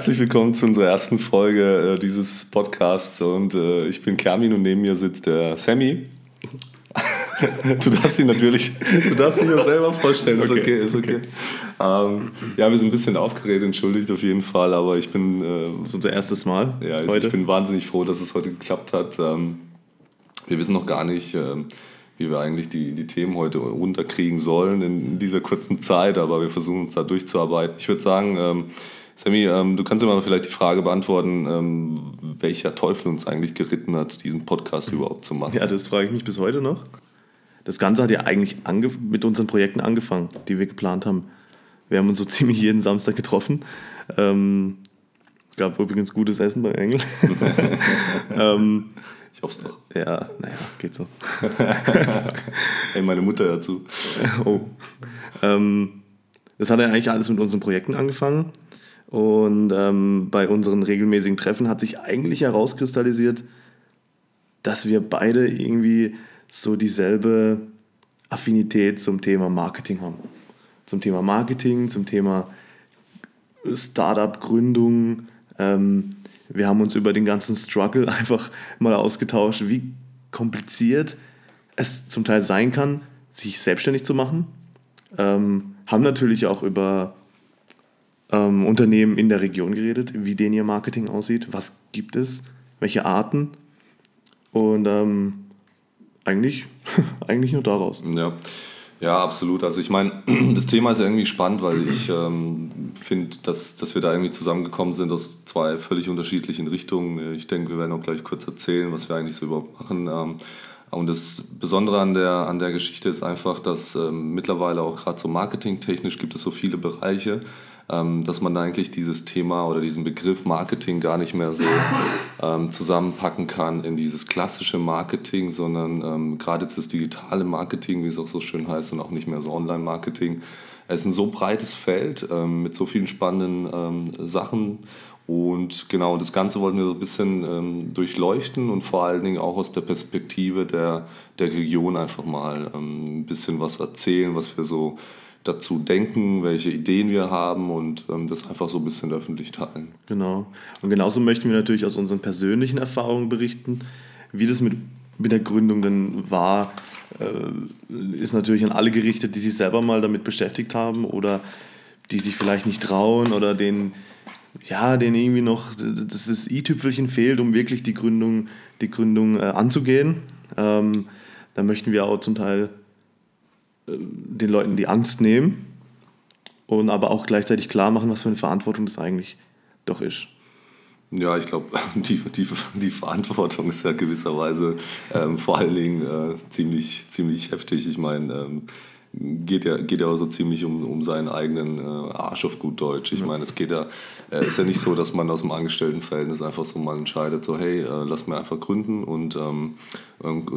Herzlich willkommen zu unserer ersten Folge äh, dieses Podcasts und äh, ich bin Kermin und neben mir sitzt der Sammy. du darfst ihn natürlich, du darfst ihn auch selber vorstellen, ist okay, okay ist okay. okay. Ähm, ja, wir sind ein bisschen aufgeregt, entschuldigt auf jeden Fall, aber ich bin... Äh, das ist unser erstes Mal Ja, also heute. ich bin wahnsinnig froh, dass es heute geklappt hat. Ähm, wir wissen noch gar nicht... Ähm, wie wir eigentlich die, die Themen heute runterkriegen sollen in dieser kurzen Zeit, aber wir versuchen uns da durchzuarbeiten. Ich würde sagen, ähm, Sammy, ähm, du kannst dir mal vielleicht die Frage beantworten, ähm, welcher Teufel uns eigentlich geritten hat, diesen Podcast überhaupt zu machen. Ja, das frage ich mich bis heute noch. Das Ganze hat ja eigentlich mit unseren Projekten angefangen, die wir geplant haben. Wir haben uns so ziemlich jeden Samstag getroffen. Ähm, gab übrigens gutes Essen bei Engel. ähm, ich hoffe es doch. Ja, naja, geht so. Ey, meine Mutter dazu. oh. Ähm, das hat ja eigentlich alles mit unseren Projekten angefangen. Und ähm, bei unseren regelmäßigen Treffen hat sich eigentlich herauskristallisiert, dass wir beide irgendwie so dieselbe Affinität zum Thema Marketing haben. Zum Thema Marketing, zum Thema Startup-Gründung, ähm, wir haben uns über den ganzen Struggle einfach mal ausgetauscht, wie kompliziert es zum Teil sein kann, sich selbstständig zu machen. Ähm, haben natürlich auch über ähm, Unternehmen in der Region geredet, wie denen ihr Marketing aussieht, was gibt es, welche Arten. Und ähm, eigentlich, eigentlich nur daraus. Ja. Ja, absolut. Also ich meine, das Thema ist irgendwie spannend, weil ich ähm, finde, dass, dass wir da irgendwie zusammengekommen sind aus zwei völlig unterschiedlichen Richtungen. Ich denke, wir werden auch gleich kurz erzählen, was wir eigentlich so überhaupt machen. Ähm, und das Besondere an der, an der Geschichte ist einfach, dass ähm, mittlerweile auch gerade so marketingtechnisch gibt es so viele Bereiche, dass man da eigentlich dieses Thema oder diesen Begriff Marketing gar nicht mehr so ähm, zusammenpacken kann in dieses klassische Marketing, sondern ähm, gerade jetzt das digitale Marketing, wie es auch so schön heißt, und auch nicht mehr so Online-Marketing. Es ist ein so breites Feld ähm, mit so vielen spannenden ähm, Sachen. Und genau das Ganze wollten wir so ein bisschen ähm, durchleuchten und vor allen Dingen auch aus der Perspektive der, der Region einfach mal ein bisschen was erzählen, was wir so dazu denken, welche Ideen wir haben und ähm, das einfach so ein bisschen öffentlich teilen. Genau. Und genauso möchten wir natürlich aus unseren persönlichen Erfahrungen berichten, wie das mit, mit der Gründung dann war. Äh, ist natürlich an alle gerichtet, die sich selber mal damit beschäftigt haben oder die sich vielleicht nicht trauen oder denen, ja, denen irgendwie noch das, das i-Tüpfelchen fehlt, um wirklich die Gründung, die Gründung äh, anzugehen. Ähm, da möchten wir auch zum Teil den Leuten die Angst nehmen und aber auch gleichzeitig klar machen, was für eine Verantwortung das eigentlich doch ist. Ja, ich glaube, die, die, die Verantwortung ist ja gewisserweise ähm, vor allen Dingen äh, ziemlich, ziemlich heftig. Ich meine, ähm, geht ja, geht ja auch so ziemlich um, um seinen eigenen äh, Arsch auf gut Deutsch. Ich meine, es geht ja, äh, ist ja nicht so, dass man aus dem Angestelltenverhältnis einfach so mal entscheidet, so hey, äh, lass mir einfach gründen und ähm,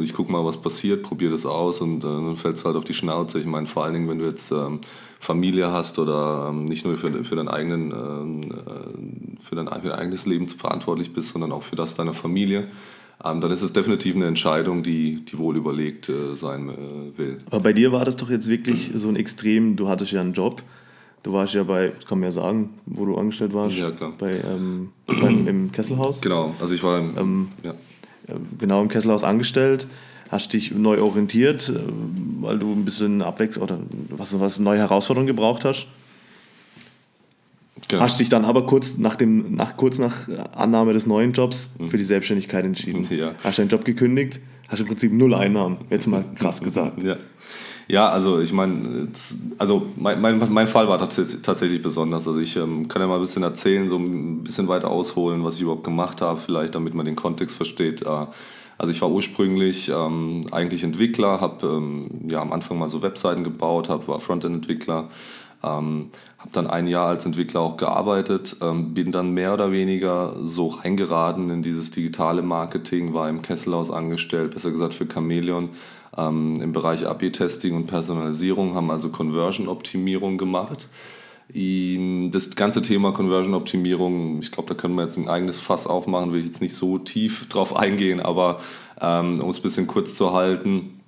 ich gucke mal, was passiert, probiere das aus und äh, dann fällt es halt auf die Schnauze. Ich meine, vor allen Dingen, wenn du jetzt ähm, Familie hast oder ähm, nicht nur für, für, dein eigenen, ähm, äh, für, dein, für dein eigenes Leben verantwortlich bist, sondern auch für das deiner Familie ähm, dann ist es definitiv eine Entscheidung, die, die wohl überlegt äh, sein äh, will. Aber bei dir war das doch jetzt wirklich so ein Extrem, du hattest ja einen Job, du warst ja bei, das kann man ja sagen, wo du angestellt warst. Ja, klar. Bei, ähm, beim, im Kesselhaus. Genau, also ich war im, ähm, ja. Äh, genau im Kesselhaus angestellt hast dich neu orientiert, äh, weil du ein bisschen Abwechslung oder was, was neue Herausforderungen gebraucht hast. Genau. Hast dich dann aber kurz nach, dem, nach, kurz nach Annahme des neuen Jobs mhm. für die Selbstständigkeit entschieden. Ja. Hast deinen Job gekündigt, hast im Prinzip null Einnahmen, jetzt mal krass gesagt. Ja, ja also ich meine, also mein, mein, mein Fall war tatsächlich besonders. Also ich ähm, kann ja mal ein bisschen erzählen, so ein bisschen weiter ausholen, was ich überhaupt gemacht habe, vielleicht damit man den Kontext versteht. Äh, also ich war ursprünglich ähm, eigentlich Entwickler, habe ähm, ja, am Anfang mal so Webseiten gebaut, hab, war Frontend-Entwickler, ähm, habe dann ein Jahr als Entwickler auch gearbeitet, ähm, bin dann mehr oder weniger so reingeraten in dieses digitale Marketing, war im Kesselhaus angestellt, besser gesagt für Chameleon, ähm, im Bereich AB-Testing und Personalisierung, haben also Conversion-Optimierung gemacht. Das ganze Thema Conversion-Optimierung, ich glaube, da können wir jetzt ein eigenes Fass aufmachen, will ich jetzt nicht so tief drauf eingehen, aber ähm, um es ein bisschen kurz zu halten,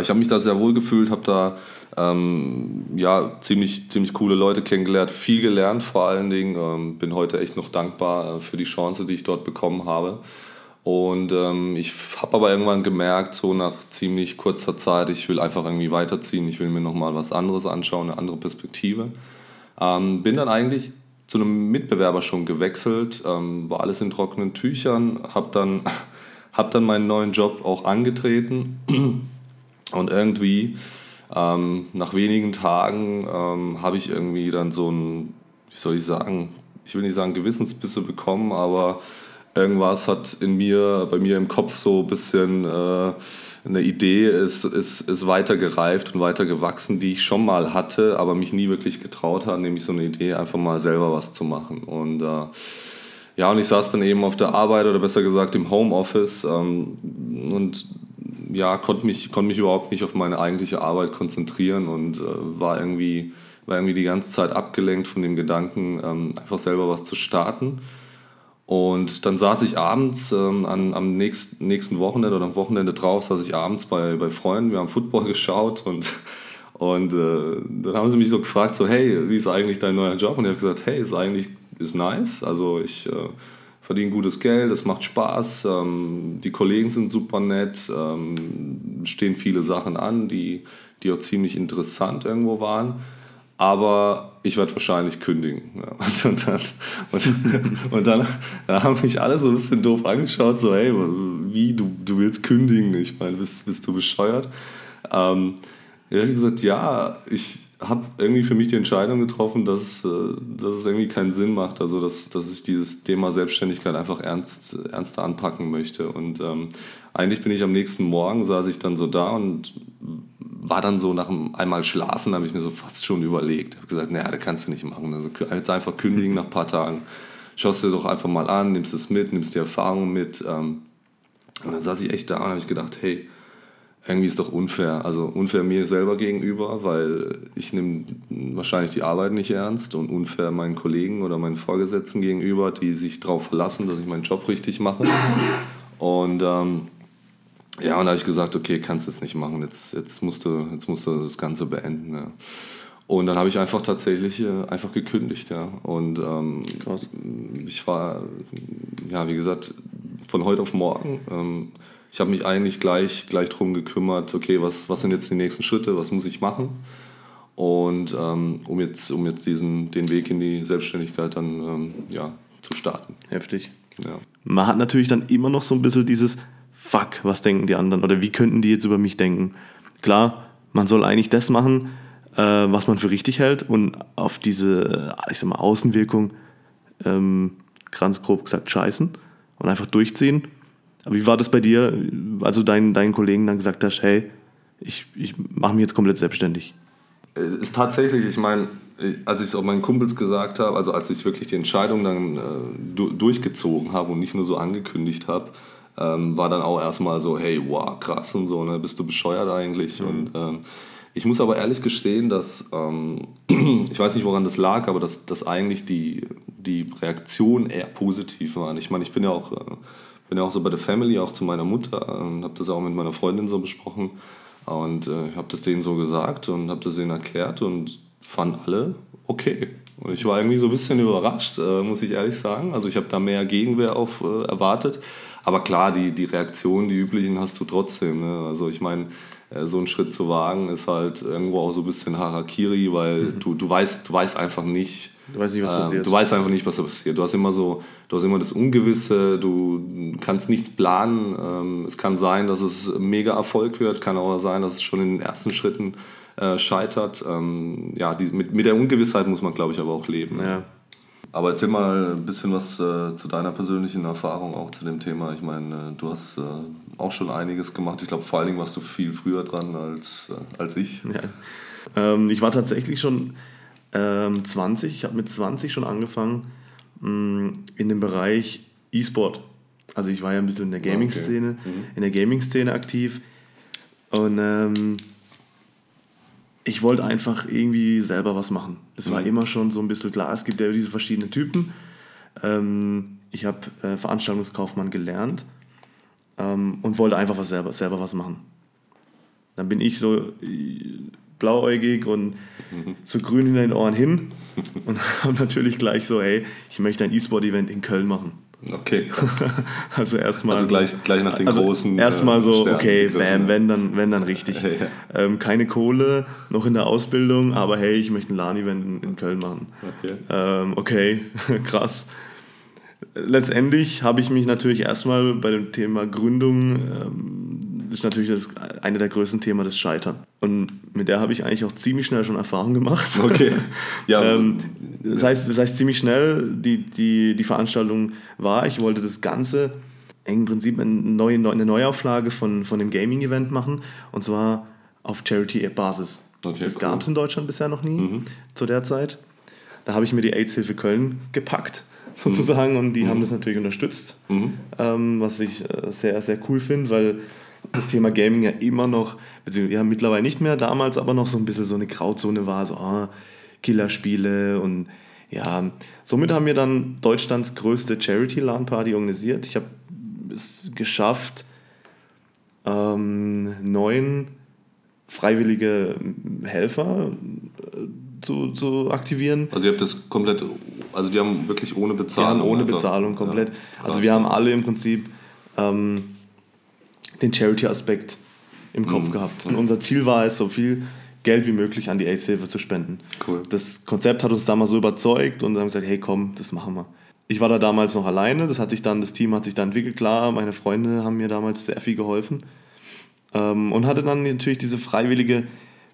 ich habe mich da sehr wohl gefühlt, habe da ähm, ja, ziemlich, ziemlich coole Leute kennengelernt, viel gelernt vor allen Dingen. Ähm, bin heute echt noch dankbar äh, für die Chance, die ich dort bekommen habe. Und ähm, ich habe aber irgendwann gemerkt, so nach ziemlich kurzer Zeit, ich will einfach irgendwie weiterziehen, ich will mir nochmal was anderes anschauen, eine andere Perspektive. Ähm, bin dann eigentlich zu einem Mitbewerber schon gewechselt, ähm, war alles in trockenen Tüchern, habe dann, hab dann meinen neuen Job auch angetreten und irgendwie ähm, nach wenigen Tagen ähm, habe ich irgendwie dann so ein, wie soll ich sagen, ich will nicht sagen Gewissensbisse bekommen, aber irgendwas hat in mir, bei mir im Kopf so ein bisschen äh, eine Idee ist, ist, ist weiter gereift und weiter gewachsen, die ich schon mal hatte, aber mich nie wirklich getraut habe, nämlich so eine Idee, einfach mal selber was zu machen. Und äh, ja, und ich saß dann eben auf der Arbeit oder besser gesagt im Homeoffice ähm, und ja, konnte mich, konnte mich überhaupt nicht auf meine eigentliche Arbeit konzentrieren und äh, war, irgendwie, war irgendwie die ganze Zeit abgelenkt von dem Gedanken, ähm, einfach selber was zu starten. Und dann saß ich abends ähm, an, am nächsten, nächsten Wochenende oder am Wochenende drauf, saß ich abends bei, bei Freunden, wir haben Football geschaut und, und äh, dann haben sie mich so gefragt, so hey, wie ist eigentlich dein neuer Job? Und ich habe gesagt, hey, ist eigentlich ist nice, also ich äh, verdiene gutes Geld, es macht Spaß, ähm, die Kollegen sind super nett, ähm, stehen viele Sachen an, die, die auch ziemlich interessant irgendwo waren aber ich werde wahrscheinlich kündigen. Ja, und, und, dann, und, und dann, dann, haben mich alle so ein bisschen doof angeschaut, so, hey, wie, du, du willst kündigen? Ich meine, bist, bist du bescheuert? Ähm, ich habe gesagt, ja, ich habe irgendwie für mich die Entscheidung getroffen, dass, äh, dass es irgendwie keinen Sinn macht, also dass, dass ich dieses Thema Selbstständigkeit einfach ernst, ernster anpacken möchte. Und ähm, eigentlich bin ich am nächsten Morgen, saß ich dann so da und war dann so nach einem einmal schlafen, habe ich mir so fast schon überlegt. Habe gesagt, naja, das kannst du nicht machen. Also jetzt einfach kündigen nach ein paar Tagen. Schaust dir doch einfach mal an, nimmst es mit, nimmst die Erfahrung mit. Ähm. Und dann saß ich echt da und habe gedacht, hey, irgendwie ist doch unfair. Also unfair mir selber gegenüber, weil ich nehme wahrscheinlich die Arbeit nicht ernst und unfair meinen Kollegen oder meinen Vorgesetzten gegenüber, die sich darauf verlassen, dass ich meinen Job richtig mache. Und ähm, ja, und da habe ich gesagt, okay, kannst du es nicht machen, jetzt, jetzt, musst du, jetzt musst du das Ganze beenden. Ja. Und dann habe ich einfach tatsächlich äh, einfach gekündigt, ja. Und ähm, Krass. ich war, ja, wie gesagt, von heute auf morgen. Ähm, ich habe mich eigentlich gleich, gleich darum gekümmert, okay, was, was sind jetzt die nächsten Schritte, was muss ich machen? Und ähm, um jetzt, um jetzt diesen, den Weg in die Selbstständigkeit dann ähm, ja, zu starten. Heftig. Ja. Man hat natürlich dann immer noch so ein bisschen dieses, fuck, was denken die anderen oder wie könnten die jetzt über mich denken? Klar, man soll eigentlich das machen, äh, was man für richtig hält und auf diese, äh, ich sag mal, Außenwirkung ähm, ganz grob gesagt scheißen und einfach durchziehen. Aber wie war das bei dir, als du deinen, deinen Kollegen dann gesagt hast, hey, ich, ich mache mich jetzt komplett selbstständig? Äh, ist tatsächlich, ich meine, als ich es auch meinen Kumpels gesagt habe, also als ich wirklich die Entscheidung dann äh, durchgezogen habe und nicht nur so angekündigt habe, ähm, war dann auch erstmal so, hey, wow, krass und so, ne, bist du bescheuert eigentlich? Mhm. Und ähm, ich muss aber ehrlich gestehen, dass, ähm, ich weiß nicht, woran das lag, aber dass, dass eigentlich die, die Reaktion eher positiv war. Ich meine, ich bin ja auch, äh, bin ja auch so bei der Family, auch zu meiner Mutter und habe das auch mit meiner Freundin so besprochen. Und äh, ich habe das denen so gesagt und habe das denen erklärt und fanden alle okay. Und ich war irgendwie so ein bisschen überrascht, äh, muss ich ehrlich sagen. Also ich habe da mehr Gegenwehr auf äh, erwartet. Aber klar, die, die Reaktionen, die üblichen hast du trotzdem. Ne? Also ich meine, äh, so einen Schritt zu wagen, ist halt irgendwo auch so ein bisschen Harakiri, weil mhm. du, du, weißt, du weißt einfach nicht, Du weißt nicht, was passiert. Ähm, du weißt einfach nicht, was da passiert. Du hast immer so, du hast immer das Ungewisse, du kannst nichts planen. Ähm, es kann sein, dass es mega Erfolg wird, kann auch sein, dass es schon in den ersten Schritten äh, scheitert. Ähm, ja, die, mit, mit der Ungewissheit muss man, glaube ich, aber auch leben. Ja. Aber erzähl mal ein bisschen was äh, zu deiner persönlichen Erfahrung auch zu dem Thema. Ich meine, äh, du hast äh, auch schon einiges gemacht. Ich glaube, vor allen Dingen warst du viel früher dran als, äh, als ich. Ja. Ähm, ich war tatsächlich schon ähm, 20. Ich habe mit 20 schon angefangen mh, mm, in dem Bereich E-Sport. Also ich war ja ein bisschen in der Gaming-Szene, okay. mhm. in der Gaming-Szene aktiv. Und ähm, ich wollte einfach irgendwie selber was machen. War mhm. immer schon so ein bisschen klar. Es gibt ja diese verschiedenen Typen. Ähm, ich habe äh, Veranstaltungskaufmann gelernt ähm, und wollte einfach was selber, selber was machen. Dann bin ich so äh, blauäugig und so grün in den Ohren hin und habe natürlich gleich so, hey, ich möchte ein E-Sport-Event in Köln machen. Okay. also erstmal. Also gleich, gleich nach den also großen. Erstmal so, Sternen okay, bam, wenn dann, wenn dann richtig. Ja, ja. Ähm, keine Kohle, noch in der Ausbildung, aber hey, ich möchte ein LAN-Event in, in, Köln machen. Okay, ähm, okay. krass. Letztendlich habe ich mich natürlich erstmal bei dem Thema Gründung ähm, ist natürlich das eine der größten Themen das Scheitern. Und mit der habe ich eigentlich auch ziemlich schnell schon Erfahrung gemacht. Okay. Ja. ähm, das, heißt, das heißt, ziemlich schnell, die, die, die Veranstaltung war, ich wollte das Ganze im Prinzip eine, neue, eine Neuauflage von, von dem Gaming-Event machen. Und zwar auf Charity-Basis. Okay, das cool. gab es in Deutschland bisher noch nie mhm. zu der Zeit. Da habe ich mir die AIDS-Hilfe Köln gepackt sozusagen mhm. und die mhm. haben das natürlich unterstützt, mhm. ähm, was ich äh, sehr, sehr cool finde, weil das Thema Gaming ja immer noch, beziehungsweise ja mittlerweile nicht mehr, damals aber noch so ein bisschen so eine Grauzone war, so oh, Killerspiele und ja, somit haben wir dann Deutschlands größte Charity-LAN-Party organisiert. Ich habe es geschafft, ähm, neun freiwillige Helfer äh, zu, zu aktivieren. Also ihr habt das komplett, also die haben wirklich ohne Bezahlung. Ohne Bezahlung komplett. Ja, also wir haben alle im Prinzip ähm, den Charity-Aspekt im Kopf mhm. gehabt. Und unser Ziel war es, so viel Geld wie möglich an die AIDS-Hilfe zu spenden. Cool. Das Konzept hat uns damals so überzeugt und dann haben gesagt, hey komm, das machen wir. Ich war da damals noch alleine, das hat sich dann, das Team hat sich dann entwickelt, klar, meine Freunde haben mir damals sehr viel geholfen. Ähm, und hatte dann natürlich diese freiwillige,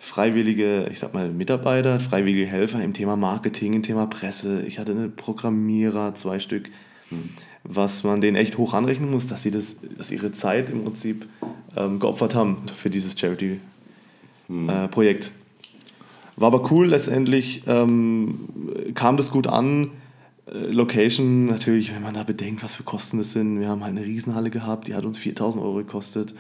freiwillige, ich sag mal, Mitarbeiter, freiwillige Helfer im Thema Marketing, im Thema Presse. Ich hatte eine Programmierer, zwei Stück. Mhm was man denen echt hoch anrechnen muss, dass sie das, dass ihre Zeit im Prinzip ähm, geopfert haben für dieses Charity-Projekt. Äh, War aber cool, letztendlich ähm, kam das gut an. Äh, Location, natürlich, wenn man da bedenkt, was für Kosten das sind. Wir haben halt eine Riesenhalle gehabt, die hat uns 4000 Euro gekostet.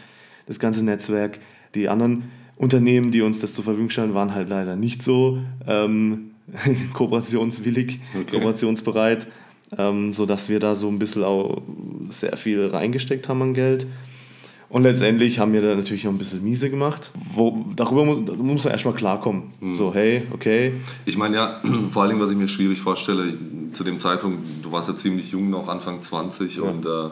Das ganze Netzwerk, die anderen Unternehmen, die uns das zur Verfügung stellen, waren halt leider nicht so ähm, kooperationswillig, okay. kooperationsbereit ähm, sodass wir da so ein bisschen auch sehr viel reingesteckt haben an Geld. Und letztendlich haben wir da natürlich auch ein bisschen miese gemacht. Wo, darüber muss, muss man erstmal klarkommen. Mhm. So, hey, okay. Ich meine ja, vor allem, was ich mir schwierig vorstelle, zu dem Zeitpunkt, du warst ja ziemlich jung noch, Anfang 20 ja. und äh,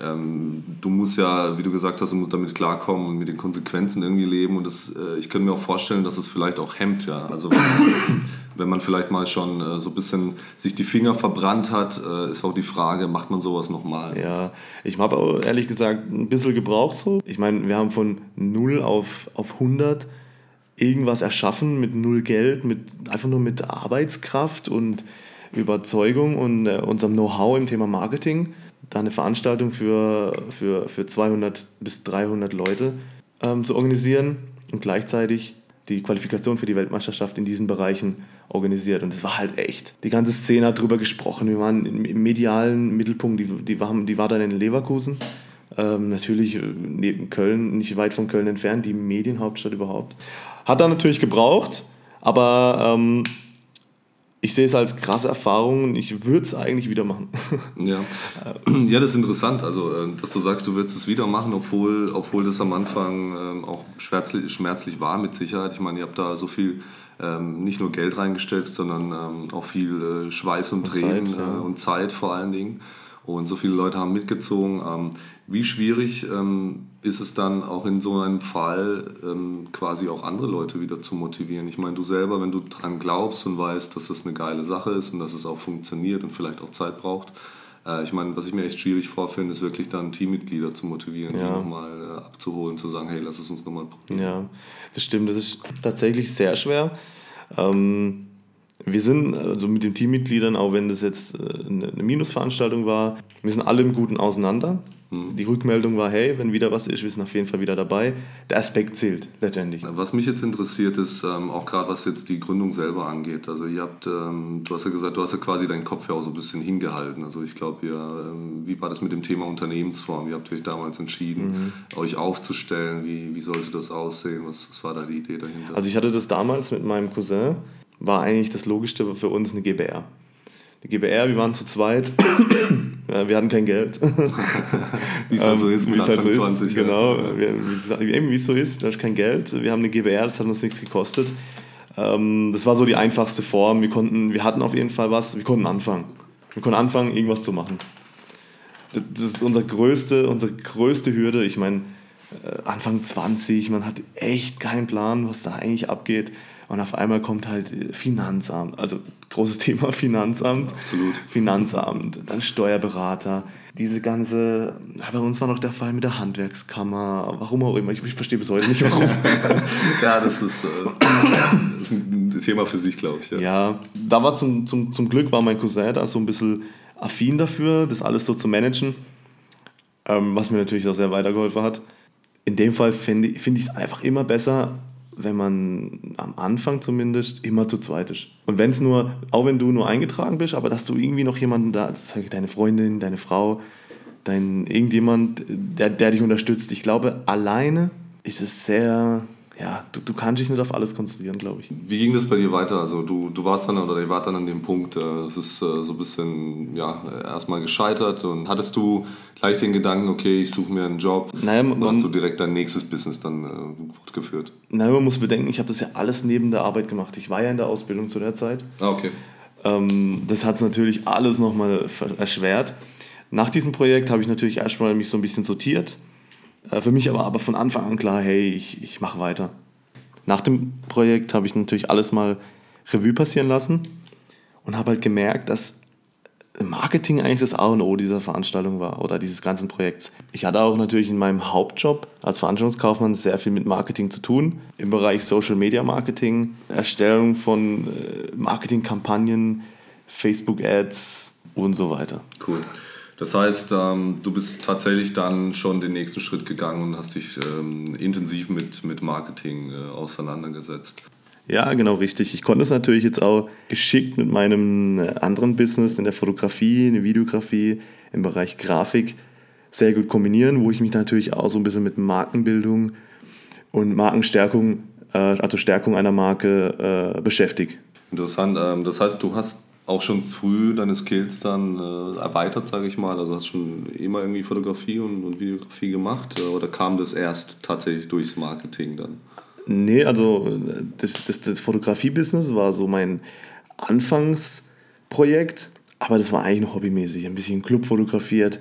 ähm, du musst ja, wie du gesagt hast, du musst damit klarkommen und mit den Konsequenzen irgendwie leben. Und das, äh, ich könnte mir auch vorstellen, dass es vielleicht auch hemmt, ja. Also wenn man vielleicht mal schon äh, so ein bisschen sich die Finger verbrannt hat, äh, ist auch die Frage, macht man sowas nochmal? Ja, ich habe ehrlich gesagt ein bisschen gebraucht so. Ich meine, wir haben von 0 auf, auf 100 irgendwas erschaffen mit null Geld, mit, einfach nur mit Arbeitskraft und Überzeugung und äh, unserem Know-how im Thema Marketing. Da eine Veranstaltung für, für, für 200 bis 300 Leute ähm, zu organisieren und gleichzeitig die Qualifikation für die Weltmeisterschaft in diesen Bereichen organisiert. Und es war halt echt. Die ganze Szene hat darüber gesprochen. Wir waren im medialen Mittelpunkt, die, die, war, die war dann in Leverkusen. Ähm, natürlich äh, neben Köln, nicht weit von Köln entfernt, die Medienhauptstadt überhaupt. Hat da natürlich gebraucht, aber ähm, ich sehe es als krasse Erfahrung und ich würde es eigentlich wieder machen. Ja. ja, das ist interessant. Also, äh, dass du sagst, du würdest es wieder machen, obwohl, obwohl das am Anfang ähm, auch schmerzlich, schmerzlich war, mit Sicherheit. Ich meine, ihr habt da so viel ähm, nicht nur Geld reingestellt, sondern ähm, auch viel äh, Schweiß und, und Tränen Zeit, ja. äh, und Zeit vor allen Dingen. Und so viele Leute haben mitgezogen. Ähm, wie schwierig ähm, ist es dann auch in so einem Fall ähm, quasi auch andere Leute wieder zu motivieren? Ich meine, du selber, wenn du dran glaubst und weißt, dass das eine geile Sache ist und dass es auch funktioniert und vielleicht auch Zeit braucht, äh, ich meine, was ich mir echt schwierig vorfinde, ist wirklich dann Teammitglieder zu motivieren, ja. die nochmal äh, abzuholen, zu sagen, hey, lass es uns nochmal probieren. Ja, das stimmt, das ist tatsächlich sehr schwer. Ähm wir sind also mit den Teammitgliedern, auch wenn das jetzt äh, eine Minusveranstaltung war, wir sind alle im Guten auseinander. Mhm. Die Rückmeldung war, hey, wenn wieder was ist, wir sind auf jeden Fall wieder dabei. Der Aspekt zählt letztendlich. Was mich jetzt interessiert ist, ähm, auch gerade was jetzt die Gründung selber angeht. Also ihr habt, ähm, du hast ja gesagt, du hast ja quasi deinen Kopf ja auch so ein bisschen hingehalten. Also ich glaube, ähm, wie war das mit dem Thema Unternehmensform? Wie habt ihr euch damals entschieden, mhm. euch aufzustellen? Wie, wie sollte das aussehen? Was, was war da die Idee dahinter? Also ich hatte das damals mit meinem Cousin war eigentlich das Logischste für uns eine GBR. Die GBR, wir waren zu zweit, Wir hatten kein Geld. wie es halt so ist mit halt so 20. Ist, genau, ja. wie es so ist, du hast kein Geld. Wir haben eine GBR, das hat uns nichts gekostet. Ähm, das war so die einfachste Form. Wir, konnten, wir hatten auf jeden Fall was, wir konnten anfangen. Wir konnten anfangen, irgendwas zu machen. Das ist unsere größte, unsere größte Hürde. Ich meine, äh, Anfang 20, man hat echt keinen Plan, was da eigentlich abgeht. Und auf einmal kommt halt Finanzamt, also großes Thema Finanzamt. Absolut. Finanzamt, dann Steuerberater, diese ganze, bei uns war noch der Fall mit der Handwerkskammer, warum auch immer, ich, ich verstehe bis heute nicht warum. ja, das ist, äh, das ist ein Thema für sich, glaube ich. Ja, ja da war zum, zum, zum Glück war mein Cousin da so ein bisschen affin dafür, das alles so zu managen, ähm, was mir natürlich auch sehr weitergeholfen hat. In dem Fall finde find ich es einfach immer besser, wenn man am Anfang zumindest immer zu zweit ist. Und wenn es nur, auch wenn du nur eingetragen bist, aber dass du irgendwie noch jemanden da, also deine Freundin, deine Frau, dein irgendjemand, der, der dich unterstützt. Ich glaube, alleine ist es sehr ja, du, du kannst dich nicht auf alles konzentrieren, glaube ich. Wie ging das bei dir weiter? Also du, du warst dann oder ihr wart dann an dem Punkt, äh, es ist äh, so ein bisschen ja, erstmal gescheitert und hattest du gleich den Gedanken, okay, ich suche mir einen Job naja, man, hast du direkt dein nächstes Business dann äh, fortgeführt? Naja, man muss bedenken, ich habe das ja alles neben der Arbeit gemacht. Ich war ja in der Ausbildung zu der Zeit. Ah, okay. Ähm, das hat es natürlich alles nochmal erschwert. Nach diesem Projekt habe ich natürlich erstmal mich so ein bisschen sortiert für mich aber, aber von Anfang an klar, hey, ich, ich mache weiter. Nach dem Projekt habe ich natürlich alles mal Revue passieren lassen und habe halt gemerkt, dass Marketing eigentlich das A und O dieser Veranstaltung war oder dieses ganzen Projekts. Ich hatte auch natürlich in meinem Hauptjob als Veranstaltungskaufmann sehr viel mit Marketing zu tun. Im Bereich Social Media Marketing, Erstellung von äh, Marketingkampagnen, Facebook Ads und so weiter. Cool. Das heißt, ähm, du bist tatsächlich dann schon den nächsten Schritt gegangen und hast dich ähm, intensiv mit, mit Marketing äh, auseinandergesetzt. Ja, genau richtig. Ich konnte es natürlich jetzt auch geschickt mit meinem äh, anderen Business in der Fotografie, in der Videografie, im Bereich Grafik sehr gut kombinieren, wo ich mich natürlich auch so ein bisschen mit Markenbildung und Markenstärkung, äh, also Stärkung einer Marke äh, beschäftige. Interessant. Ähm, das heißt, du hast auch schon früh deine Skills dann äh, erweitert, sage ich mal? Also hast du schon immer irgendwie Fotografie und, und Videografie gemacht äh, oder kam das erst tatsächlich durchs Marketing dann? Nee, also das, das, das Fotografie-Business war so mein Anfangsprojekt, aber das war eigentlich noch hobbymäßig, ein bisschen Club fotografiert.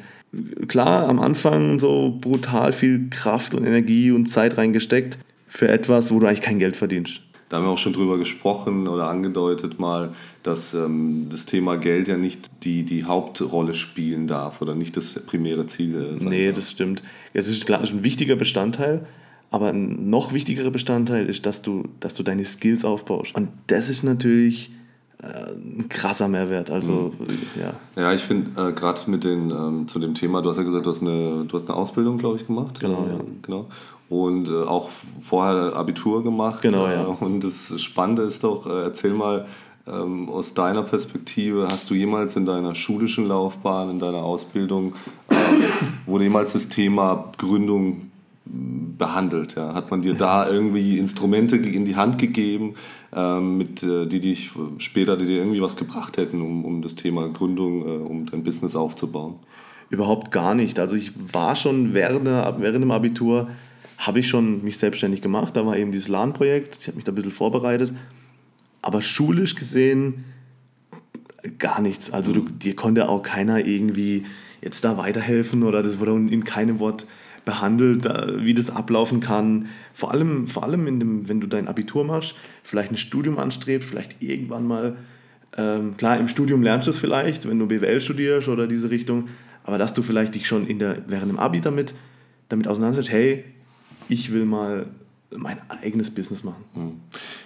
Klar, am Anfang so brutal viel Kraft und Energie und Zeit reingesteckt für etwas, wo du eigentlich kein Geld verdienst da haben wir auch schon drüber gesprochen oder angedeutet mal, dass ähm, das Thema Geld ja nicht die, die Hauptrolle spielen darf oder nicht das primäre Ziel sein Nee, darf. das stimmt. Es ist klar, ein wichtiger Bestandteil, aber ein noch wichtigerer Bestandteil ist, dass du, dass du deine Skills aufbaust. Und das ist natürlich ein krasser Mehrwert. Also, mhm. ja. Ja, ich finde äh, gerade mit den, ähm, zu dem Thema, du hast ja gesagt, du hast eine, du hast eine Ausbildung, glaube ich, gemacht. Genau, ja. genau und äh, auch vorher Abitur gemacht. Genau, ja. Äh, und das Spannende ist doch, äh, erzähl mal ähm, aus deiner Perspektive, hast du jemals in deiner schulischen Laufbahn, in deiner Ausbildung, ähm, wurde jemals das Thema Gründung behandelt? Ja? Hat man dir da irgendwie Instrumente in die Hand gegeben, ähm, mit, äh, die dich später die dir irgendwie was gebracht hätten, um, um das Thema Gründung, äh, um dein Business aufzubauen? Überhaupt gar nicht. Also ich war schon während, während dem Abitur habe ich schon mich selbstständig gemacht. Da war eben dieses LAN-Projekt. Ich habe mich da ein bisschen vorbereitet. Aber schulisch gesehen gar nichts. Also du, dir konnte auch keiner irgendwie jetzt da weiterhelfen oder das wurde in keinem Wort behandelt, wie das ablaufen kann. Vor allem, vor allem in dem, wenn du dein Abitur machst, vielleicht ein Studium anstrebst, vielleicht irgendwann mal, ähm, klar, im Studium lernst du es vielleicht, wenn du BWL studierst oder diese Richtung, aber dass du vielleicht dich schon in der, während dem Abi damit, damit auseinandersetzt, hey, ich will mal mein eigenes Business machen. Hm.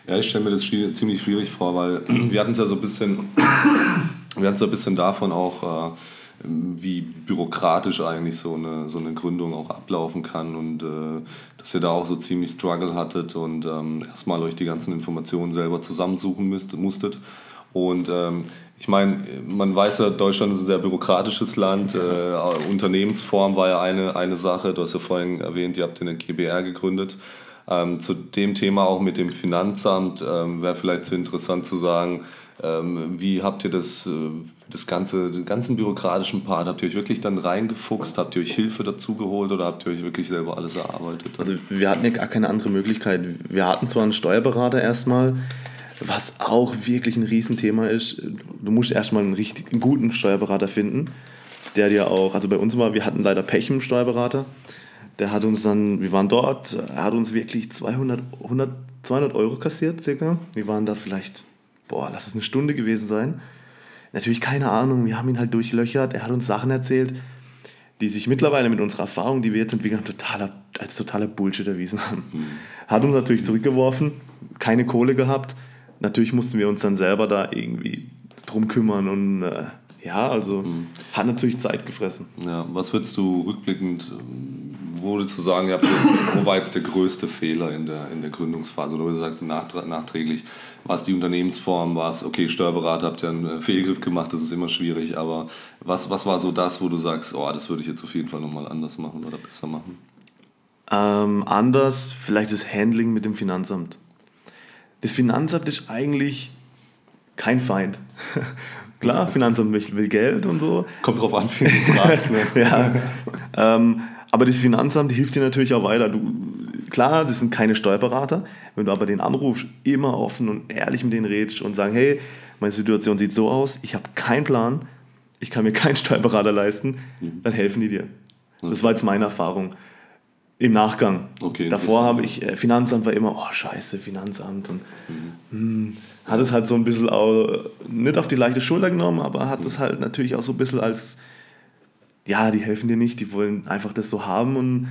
Ja, ich stelle mir das ziemlich schwierig vor, weil wir hatten es ja so ein bisschen, wir hatten ja ein bisschen davon auch, äh, wie bürokratisch eigentlich so eine, so eine Gründung auch ablaufen kann und äh, dass ihr da auch so ziemlich Struggle hattet und ähm, erstmal euch die ganzen Informationen selber zusammensuchen müsst, musstet. Und ähm, ich meine, man weiß ja, Deutschland ist ein sehr bürokratisches Land. Äh, Unternehmensform war ja eine, eine Sache. Du hast ja vorhin erwähnt, ihr habt eine GBR gegründet. Ähm, zu dem Thema auch mit dem Finanzamt ähm, wäre vielleicht so interessant zu sagen, ähm, wie habt ihr das, äh, das ganze, den ganzen bürokratischen Part, habt ihr euch wirklich dann reingefuchst, habt ihr euch Hilfe dazu geholt oder habt ihr euch wirklich selber alles erarbeitet? Also wir hatten ja gar keine andere Möglichkeit. Wir hatten zwar einen Steuerberater erstmal, was auch wirklich ein Riesenthema ist. Du musst erstmal einen richtig einen guten Steuerberater finden, der dir auch, also bei uns war, wir hatten leider Pech im Steuerberater. Der hat uns dann, wir waren dort, er hat uns wirklich 200, 100, 200 Euro kassiert circa. Wir waren da vielleicht boah, lass es eine Stunde gewesen sein. Natürlich keine Ahnung, wir haben ihn halt durchlöchert, er hat uns Sachen erzählt, die sich mittlerweile mit unserer Erfahrung, die wir jetzt entwickeln, totaler, als totaler Bullshit erwiesen haben. Mhm. Hat uns natürlich zurückgeworfen, keine Kohle gehabt. Natürlich mussten wir uns dann selber da irgendwie drum kümmern und äh, ja, also mhm. hat natürlich Zeit gefressen. Ja, was würdest du rückblickend, würdest du sagen, wo war jetzt der größte Fehler in der, in der Gründungsphase? Oder du sagst nachträglich, war es die Unternehmensform, war es, okay, Steuerberater habt ihr einen Fehlgriff gemacht, das ist immer schwierig, aber was, was war so das, wo du sagst, oh, das würde ich jetzt auf jeden Fall nochmal anders machen oder besser machen? Ähm, anders, vielleicht das Handling mit dem Finanzamt. Das Finanzamt ist eigentlich kein Feind. Klar, Finanzamt will Geld und so. Kommt drauf an, wie du fragst. Ne? ja. Ähm, aber das Finanzamt hilft dir natürlich auch weiter. Du, klar, das sind keine Steuerberater. Wenn du aber den anrufst, immer offen und ehrlich mit denen redest und sagst, hey, meine Situation sieht so aus, ich habe keinen Plan, ich kann mir keinen Steuerberater leisten, mhm. dann helfen die dir. Das war jetzt meine Erfahrung. Im Nachgang. Okay, Davor habe ich, äh, Finanzamt war immer, oh scheiße, Finanzamt. Und mhm. mh, hm, hat es halt so ein bisschen auch, nicht auf die leichte Schulter genommen, aber hat es mhm. halt natürlich auch so ein bisschen als, ja, die helfen dir nicht, die wollen einfach das so haben und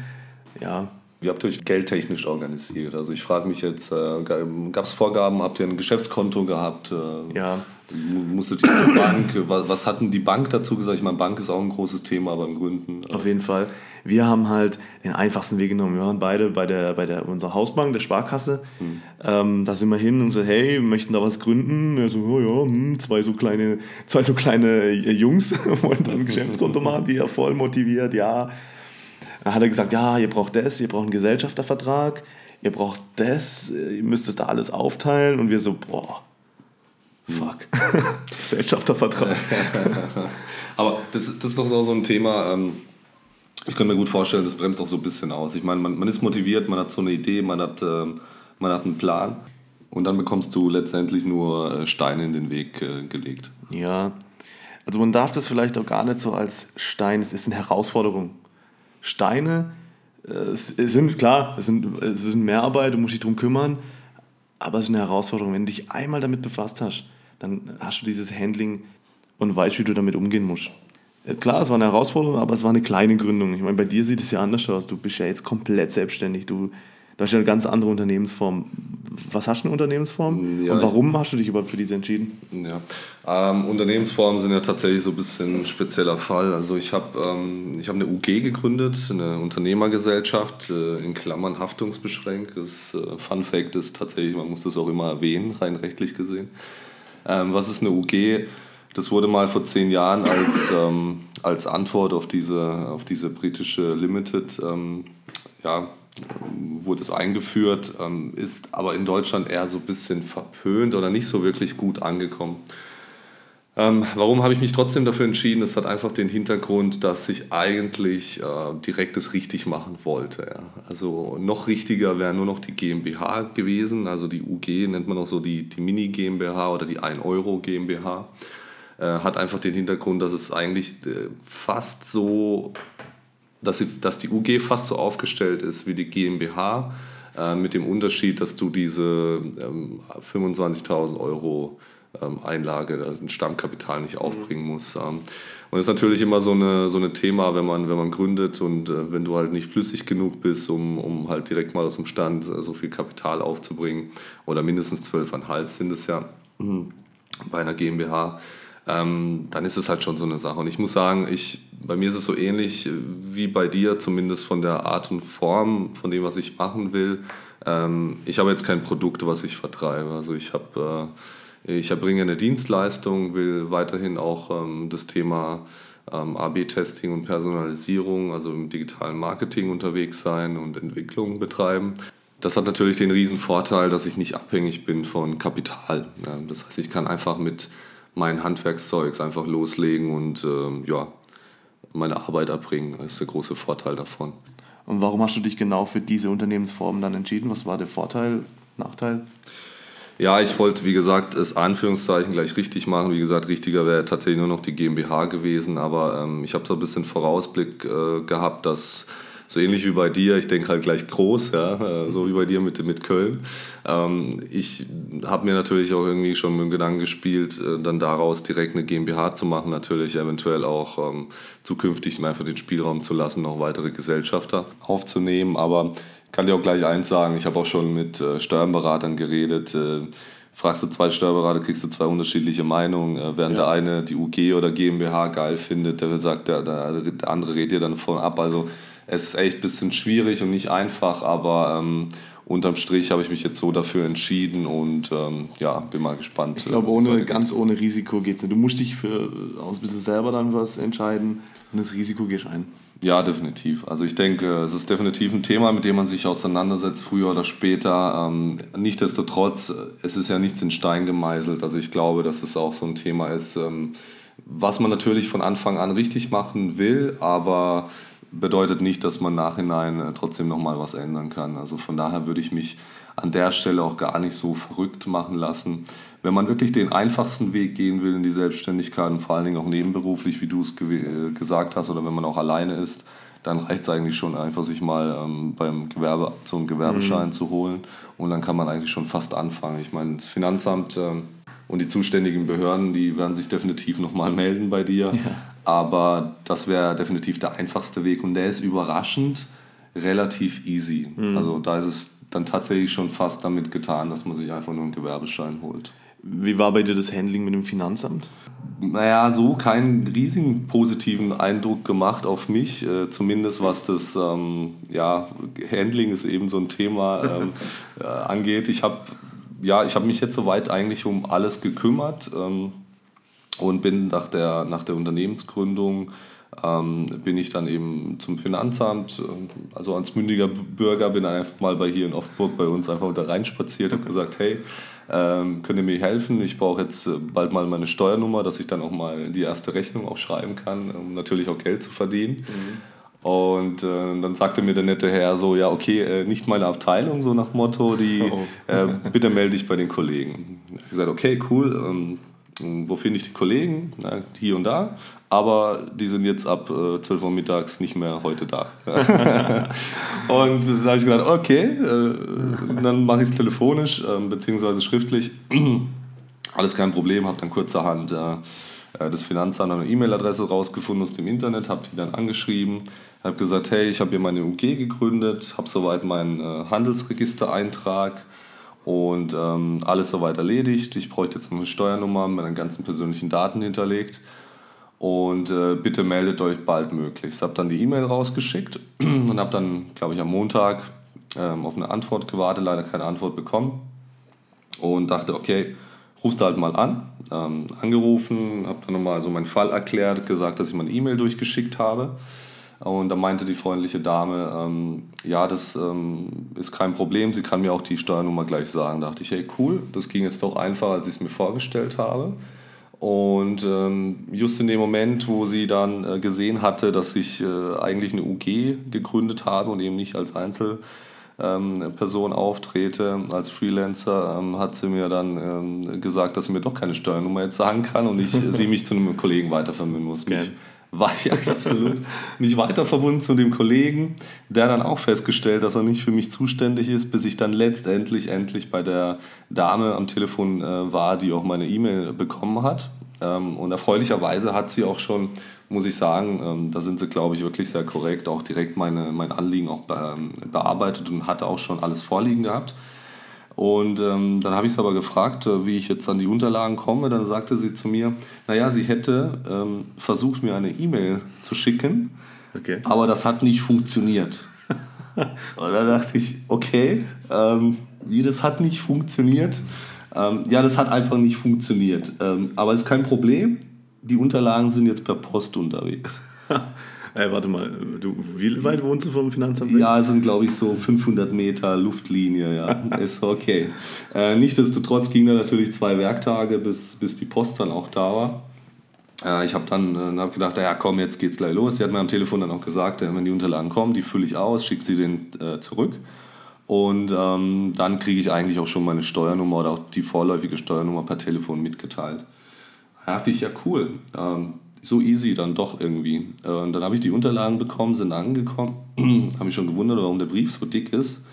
ja, wie habt ihr euch geldtechnisch organisiert? Also ich frage mich jetzt, äh, gab es Vorgaben, habt ihr ein Geschäftskonto gehabt? Äh, ja. Musstet ihr zur Bank? Was, was hat denn die Bank dazu gesagt? Ich meine, Bank ist auch ein großes Thema beim Gründen. Auf jeden Fall. Wir haben halt den einfachsten Weg genommen. Wir waren beide bei der, bei der unserer Hausbank, der Sparkasse. Hm. Ähm, da sind wir hin und so, hey, wir möchten da was gründen. Er so, oh ja, hm, zwei so kleine, zwei so kleine Jungs wollen dann ein Geschäftskonto machen, wir voll motiviert, ja dann hat er gesagt, ja, ihr braucht das, ihr braucht einen Gesellschaftervertrag, ihr braucht das, ihr müsst es da alles aufteilen. Und wir so, boah, fuck, Gesellschaftervertrag. Aber das, das ist doch so ein Thema, ähm, ich könnte mir gut vorstellen, das bremst auch so ein bisschen aus. Ich meine, man, man ist motiviert, man hat so eine Idee, man hat, ähm, man hat einen Plan und dann bekommst du letztendlich nur äh, Steine in den Weg äh, gelegt. Ja, also man darf das vielleicht auch gar nicht so als Stein, es ist eine Herausforderung. Steine äh, sind, klar, es sind, es sind Mehrarbeit, du musst dich darum kümmern, aber es ist eine Herausforderung. Wenn du dich einmal damit befasst hast, dann hast du dieses Handling und weißt, wie du damit umgehen musst. Klar, es war eine Herausforderung, aber es war eine kleine Gründung. Ich meine, bei dir sieht es ja anders aus. Du bist ja jetzt komplett selbstständig. Du, das ist ja eine ganz andere Unternehmensform. Was hast du eine Unternehmensform? Ja, und warum hast du dich überhaupt für diese entschieden? Ja. Ähm, Unternehmensformen sind ja tatsächlich so ein bisschen ein spezieller Fall. Also ich habe ähm, hab eine UG gegründet, eine Unternehmergesellschaft, äh, in Klammern haftungsbeschränkt. Das äh, Fun Fact ist tatsächlich, man muss das auch immer erwähnen, rein rechtlich gesehen. Ähm, was ist eine UG? Das wurde mal vor zehn Jahren als, ähm, als Antwort auf diese, auf diese britische Limited ähm, ja, wurde es eingeführt, ähm, ist aber in Deutschland eher so ein bisschen verpönt oder nicht so wirklich gut angekommen. Ähm, warum habe ich mich trotzdem dafür entschieden? Es hat einfach den Hintergrund, dass ich eigentlich äh, direkt das richtig machen wollte. Ja. Also noch richtiger wäre nur noch die GmbH gewesen. Also die UG nennt man auch so die, die Mini GmbH oder die 1 Euro GmbH. Äh, hat einfach den Hintergrund, dass es eigentlich äh, fast so dass, sie, dass die UG fast so aufgestellt ist wie die GmbH, äh, mit dem Unterschied, dass du diese ähm, 25.000 Euro ähm, Einlage, also ein Stammkapital nicht mhm. aufbringen musst. Ähm. Und das ist natürlich immer so eine so ein Thema, wenn man, wenn man gründet und äh, wenn du halt nicht flüssig genug bist, um, um halt direkt mal aus dem Stand äh, so viel Kapital aufzubringen, oder mindestens 12,5 sind es ja bei einer GmbH, ähm, dann ist es halt schon so eine Sache. Und ich muss sagen, ich, bei mir ist es so ähnlich äh, wie bei dir, zumindest von der Art und Form, von dem, was ich machen will. Ähm, ich habe jetzt kein Produkt, was ich vertreibe. Also ich habe, äh, ich erbringe eine Dienstleistung, will weiterhin auch ähm, das Thema ähm, AB-Testing und Personalisierung, also im digitalen Marketing unterwegs sein und Entwicklung betreiben. Das hat natürlich den riesen Vorteil, dass ich nicht abhängig bin von Kapital. Das heißt, ich kann einfach mit meinen Handwerkszeugs einfach loslegen und ähm, ja, meine Arbeit erbringen. Das ist der große Vorteil davon. Und warum hast du dich genau für diese Unternehmensform dann entschieden? Was war der Vorteil, Nachteil? Ja, ich wollte, wie gesagt, es Anführungszeichen gleich richtig machen. Wie gesagt, richtiger wäre tatsächlich nur noch die GmbH gewesen. Aber ähm, ich habe so ein bisschen Vorausblick äh, gehabt, dass so ähnlich wie bei dir, ich denke halt gleich groß, ja, äh, so wie bei dir mit, mit Köln. Ähm, ich habe mir natürlich auch irgendwie schon mit dem Gedanken gespielt, äh, dann daraus direkt eine GmbH zu machen, natürlich eventuell auch ähm, zukünftig einfach den Spielraum zu lassen, noch weitere Gesellschafter aufzunehmen. Aber ich kann dir auch gleich eins sagen, ich habe auch schon mit äh, Steuerberatern geredet. Fragst du zwei Steuerberater, kriegst du zwei unterschiedliche Meinungen. während ja. der eine die UG oder GmbH geil findet, der sagt, der, der, der andere redet dir dann von ab. Also es ist echt ein bisschen schwierig und nicht einfach, aber ähm, unterm Strich habe ich mich jetzt so dafür entschieden und ähm, ja, bin mal gespannt. Ich glaube, ohne, ganz ohne Risiko geht es nicht. Du musst dich für aus ein bisschen selber dann was entscheiden und das Risiko gehst ein. Ja, definitiv. Also ich denke, es ist definitiv ein Thema, mit dem man sich auseinandersetzt, früher oder später. Ähm, Nichtsdestotrotz, es ist ja nichts in Stein gemeißelt. Also ich glaube, dass es auch so ein Thema ist, ähm, was man natürlich von Anfang an richtig machen will, aber bedeutet nicht, dass man nachhinein äh, trotzdem nochmal was ändern kann. Also von daher würde ich mich an der Stelle auch gar nicht so verrückt machen lassen. Wenn man wirklich den einfachsten Weg gehen will in die Selbstständigkeit und vor allen Dingen auch nebenberuflich, wie du es ge äh, gesagt hast, oder wenn man auch alleine ist, dann reicht es eigentlich schon einfach, sich mal ähm, beim Gewerbe zum Gewerbeschein mhm. zu holen und dann kann man eigentlich schon fast anfangen. Ich meine, das Finanzamt ähm, und die zuständigen Behörden, die werden sich definitiv nochmal melden bei dir. Ja. Aber das wäre definitiv der einfachste Weg und der ist überraschend relativ easy. Mhm. Also da ist es dann tatsächlich schon fast damit getan, dass man sich einfach nur einen Gewerbeschein holt. Wie war bei dir das Handling mit dem Finanzamt? Naja, so keinen riesigen positiven Eindruck gemacht auf mich. Äh, zumindest was das ähm, ja, Handling ist eben so ein Thema ähm, äh, angeht. Ich habe ja, hab mich jetzt soweit eigentlich um alles gekümmert. Ähm, und bin nach der, nach der Unternehmensgründung ähm, bin ich dann eben zum Finanzamt, äh, also als mündiger Bürger bin einfach mal bei hier in Offenburg bei uns einfach unter reinspaziert und gesagt, hey, ähm, könnt ihr mir helfen? Ich brauche jetzt äh, bald mal meine Steuernummer, dass ich dann auch mal die erste Rechnung auch schreiben kann, um natürlich auch Geld zu verdienen. Mhm. Und äh, dann sagte mir der nette Herr so, ja, okay, äh, nicht meine Abteilung, so nach Motto, die, oh. äh, bitte melde dich bei den Kollegen. Ich habe gesagt, okay, cool, ähm, wo finde ich die Kollegen? Na, hier und da. Aber die sind jetzt ab äh, 12 Uhr mittags nicht mehr heute da. und da habe ich gedacht, okay, äh, dann mache ich es telefonisch äh, beziehungsweise schriftlich. Alles kein Problem, habe dann kurzerhand äh, das Finanzamt eine E-Mail-Adresse rausgefunden aus dem Internet, habe die dann angeschrieben, habe gesagt, hey, ich habe hier meine UG gegründet, habe soweit meinen äh, Handelsregistereintrag und ähm, alles soweit erledigt. Ich bräuchte jetzt eine Steuernummer mit meinen ganzen persönlichen Daten hinterlegt. Und äh, bitte meldet euch bald möglichst. Ich habe dann die E-Mail rausgeschickt und habe dann, glaube ich, am Montag ähm, auf eine Antwort gewartet, leider keine Antwort bekommen. Und dachte, okay, rufst du halt mal an. Ähm, angerufen, habe dann nochmal so meinen Fall erklärt, gesagt, dass ich meine E-Mail durchgeschickt habe. Und da meinte die freundliche Dame, ähm, ja, das ähm, ist kein Problem, sie kann mir auch die Steuernummer gleich sagen. Da dachte ich, hey, cool, das ging jetzt doch einfacher, als ich es mir vorgestellt habe. Und ähm, just in dem Moment, wo sie dann äh, gesehen hatte, dass ich äh, eigentlich eine UG gegründet habe und eben nicht als Einzelperson ähm, auftrete, als Freelancer, ähm, hat sie mir dann ähm, gesagt, dass sie mir doch keine Steuernummer jetzt sagen kann und ich sie mich zu einem Kollegen weitervermitteln muss. Mich, war ich absolut nicht weiter verbunden zu dem Kollegen, der dann auch festgestellt, dass er nicht für mich zuständig ist, bis ich dann letztendlich endlich bei der Dame am Telefon äh, war, die auch meine E-Mail bekommen hat. Ähm, und erfreulicherweise hat sie auch schon, muss ich sagen, ähm, da sind sie, glaube ich, wirklich sehr korrekt, auch direkt meine, mein Anliegen auch be ähm, bearbeitet und hatte auch schon alles vorliegen gehabt. Und ähm, dann habe ich es aber gefragt, äh, wie ich jetzt an die Unterlagen komme. Dann sagte sie zu mir, naja, sie hätte ähm, versucht, mir eine E-Mail zu schicken, okay. aber das hat nicht funktioniert. Und dann dachte ich, okay, ähm, wie das hat nicht funktioniert? Ähm, ja, das hat einfach nicht funktioniert. Aber ist kein Problem, die Unterlagen sind jetzt per Post unterwegs. Äh, warte mal, du, wie weit wohnst du vom Finanzamt? Ja, es sind glaube ich so 500 Meter Luftlinie, ja. ist okay. Äh, nichtsdestotrotz ging da natürlich zwei Werktage, bis, bis die Post dann auch da war. Äh, ich habe dann äh, hab gedacht, ja komm, jetzt geht's gleich los. Sie hat mir am Telefon dann auch gesagt, äh, wenn die Unterlagen kommen, die fülle ich aus, schicke sie denen äh, zurück. Und ähm, dann kriege ich eigentlich auch schon meine Steuernummer oder auch die vorläufige Steuernummer per Telefon mitgeteilt. Da dachte ich, ja cool. Ähm, so easy dann doch irgendwie. Äh, und dann habe ich die Unterlagen bekommen, sind angekommen, habe mich schon gewundert, warum der Brief so dick ist.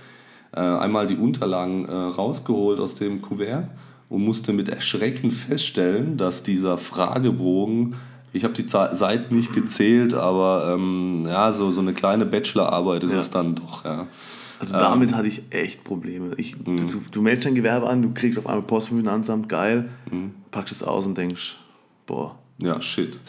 Äh, einmal die Unterlagen äh, rausgeholt aus dem Kuvert und musste mit Erschrecken feststellen, dass dieser Fragebogen, ich habe die Seiten nicht gezählt, aber ähm, ja, so, so eine kleine Bachelorarbeit ist ja. es dann doch. Ja. Also damit ähm, hatte ich echt Probleme. Ich, du, mhm. du, meldest dein Gewerbe an, du kriegst auf einmal Post vom Finanzamt, geil, mhm. packst es aus und denkst, boah, ja, shit.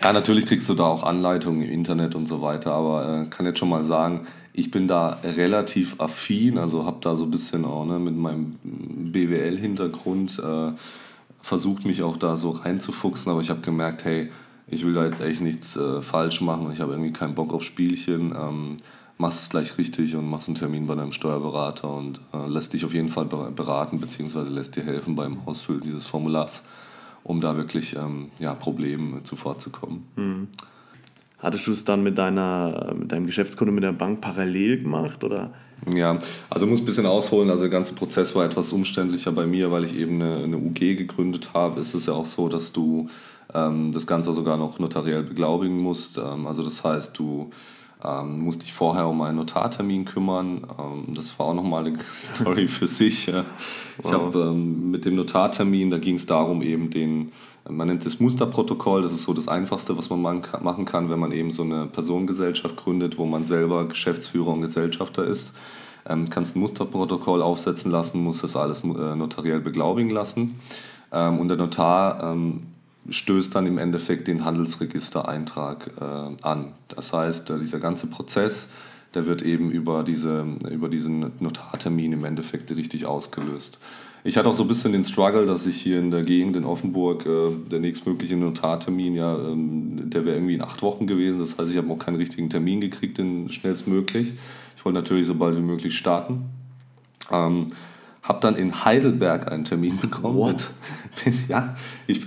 Ja, natürlich kriegst du da auch Anleitungen im Internet und so weiter, aber äh, kann jetzt schon mal sagen, ich bin da relativ affin, also habe da so ein bisschen auch ne, mit meinem BWL-Hintergrund äh, versucht, mich auch da so reinzufuchsen, aber ich habe gemerkt, hey, ich will da jetzt echt nichts äh, falsch machen, ich habe irgendwie keinen Bock auf Spielchen. Ähm, machst es gleich richtig und machst einen Termin bei deinem Steuerberater und äh, lässt dich auf jeden Fall beraten, beziehungsweise lässt dir helfen beim Ausfüllen dieses Formulars um da wirklich ähm, ja, Problemen zuvorzukommen. Mhm. Hattest du es dann mit, deiner, mit deinem Geschäftskonto mit der Bank parallel gemacht? Oder? Ja, also muss ein bisschen ausholen. Also der ganze Prozess war etwas umständlicher bei mir, weil ich eben eine, eine UG gegründet habe. Es ist ja auch so, dass du ähm, das Ganze sogar noch notariell beglaubigen musst. Ähm, also das heißt, du ähm, musste ich vorher um einen Notartermin kümmern. Ähm, das war auch nochmal eine Story für sich. Ja. Ich wow. habe ähm, mit dem Notartermin, da ging es darum, eben den, man nennt das Musterprotokoll, das ist so das Einfachste, was man machen kann, wenn man eben so eine Personengesellschaft gründet, wo man selber Geschäftsführer und Gesellschafter ist. Ähm, kannst ein Musterprotokoll aufsetzen lassen, muss das alles äh, notariell beglaubigen lassen. Ähm, und der Notar ähm, stößt dann im Endeffekt den Handelsregistereintrag äh, an. Das heißt, äh, dieser ganze Prozess, der wird eben über, diese, über diesen Notartermin im Endeffekt richtig ausgelöst. Ich hatte auch so ein bisschen den Struggle, dass ich hier in der Gegend in Offenburg äh, der nächstmögliche Notartermin, ja, ähm, der wäre irgendwie in acht Wochen gewesen. Das heißt, ich habe auch keinen richtigen Termin gekriegt, den schnellstmöglich. Ich wollte natürlich so bald wie möglich starten. Ähm, habe dann in Heidelberg einen Termin bekommen. What? ja, ich,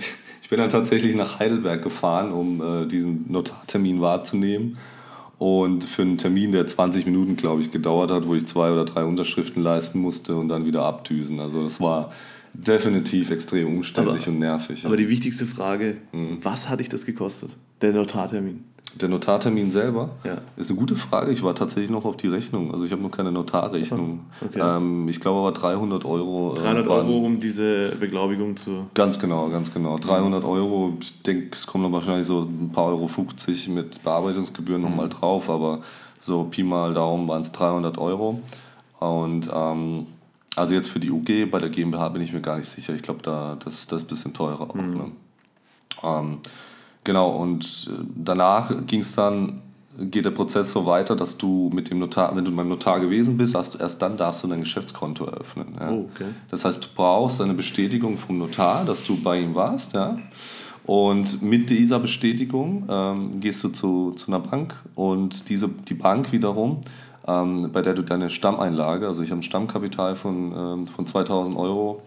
ich bin dann tatsächlich nach Heidelberg gefahren, um äh, diesen Notartermin wahrzunehmen. Und für einen Termin, der 20 Minuten, glaube ich, gedauert hat, wo ich zwei oder drei Unterschriften leisten musste und dann wieder abdüsen. Also das war definitiv extrem umständlich aber, und nervig. Aber die wichtigste Frage, mhm. was hat dich das gekostet, der Notartermin? Der Notartermin selber? Ja. Ist eine gute Frage. Ich war tatsächlich noch auf die Rechnung. Also ich habe noch keine Notarrechnung. Okay. Ähm, ich glaube aber 300 Euro. 300 äh, Euro, um diese Beglaubigung zu... Ganz genau, ganz genau. 300 mhm. Euro. Ich denke, es kommen noch wahrscheinlich so ein paar Euro 50 mit Bearbeitungsgebühren mhm. nochmal drauf. Aber so Pi mal Daumen waren es 300 Euro. Und... Ähm, also jetzt für die UG, bei der GmbH bin ich mir gar nicht sicher. Ich glaube, da, das, das ist ein bisschen teurer auch. Mhm. Ne? Ähm, Genau, und äh, danach ging es dann, geht der Prozess so weiter, dass du mit dem Notar, wenn du beim Notar gewesen bist, hast, erst dann darfst du dein Geschäftskonto eröffnen. Ja. Oh, okay. Das heißt, du brauchst eine Bestätigung vom Notar, dass du bei ihm warst, ja. Und mit dieser Bestätigung ähm, gehst du zu, zu einer Bank und diese, die Bank wiederum, ähm, bei der du deine Stammeinlage, also ich habe ein Stammkapital von, ähm, von 2000 Euro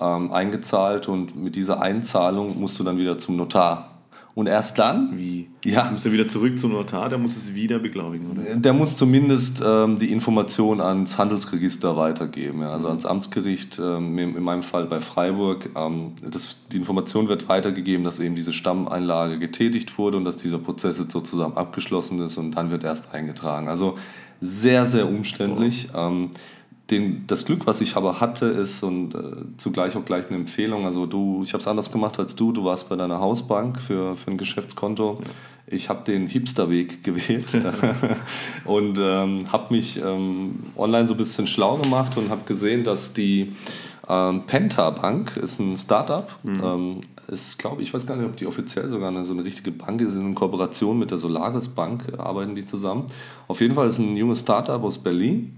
ähm, eingezahlt und mit dieser Einzahlung musst du dann wieder zum Notar und erst dann. Wie? Ja. Muss er wieder zurück zum Notar, der muss es wieder beglaubigen, oder? Der muss zumindest ähm, die Information ans Handelsregister weitergeben, ja, also mhm. ans Amtsgericht, ähm, in meinem Fall bei Freiburg. Ähm, das, die Information wird weitergegeben, dass eben diese Stammeinlage getätigt wurde und dass dieser Prozess jetzt sozusagen abgeschlossen ist und dann wird erst eingetragen. Also sehr, sehr umständlich. Oh den, das Glück, was ich aber hatte, ist und äh, zugleich auch gleich eine Empfehlung. Also du, ich habe es anders gemacht als du. Du warst bei deiner Hausbank für, für ein Geschäftskonto. Ja. Ich habe den Hipsterweg gewählt und ähm, habe mich ähm, online so ein bisschen schlau gemacht und habe gesehen, dass die ähm, Penta Bank ist ein Startup. Mhm. Ähm, ist, glaube ich, weiß gar nicht, ob die offiziell sogar eine, so eine richtige Bank ist. In Kooperation mit der Solaris Bank arbeiten die zusammen. Auf jeden Fall ist ein junges Startup aus Berlin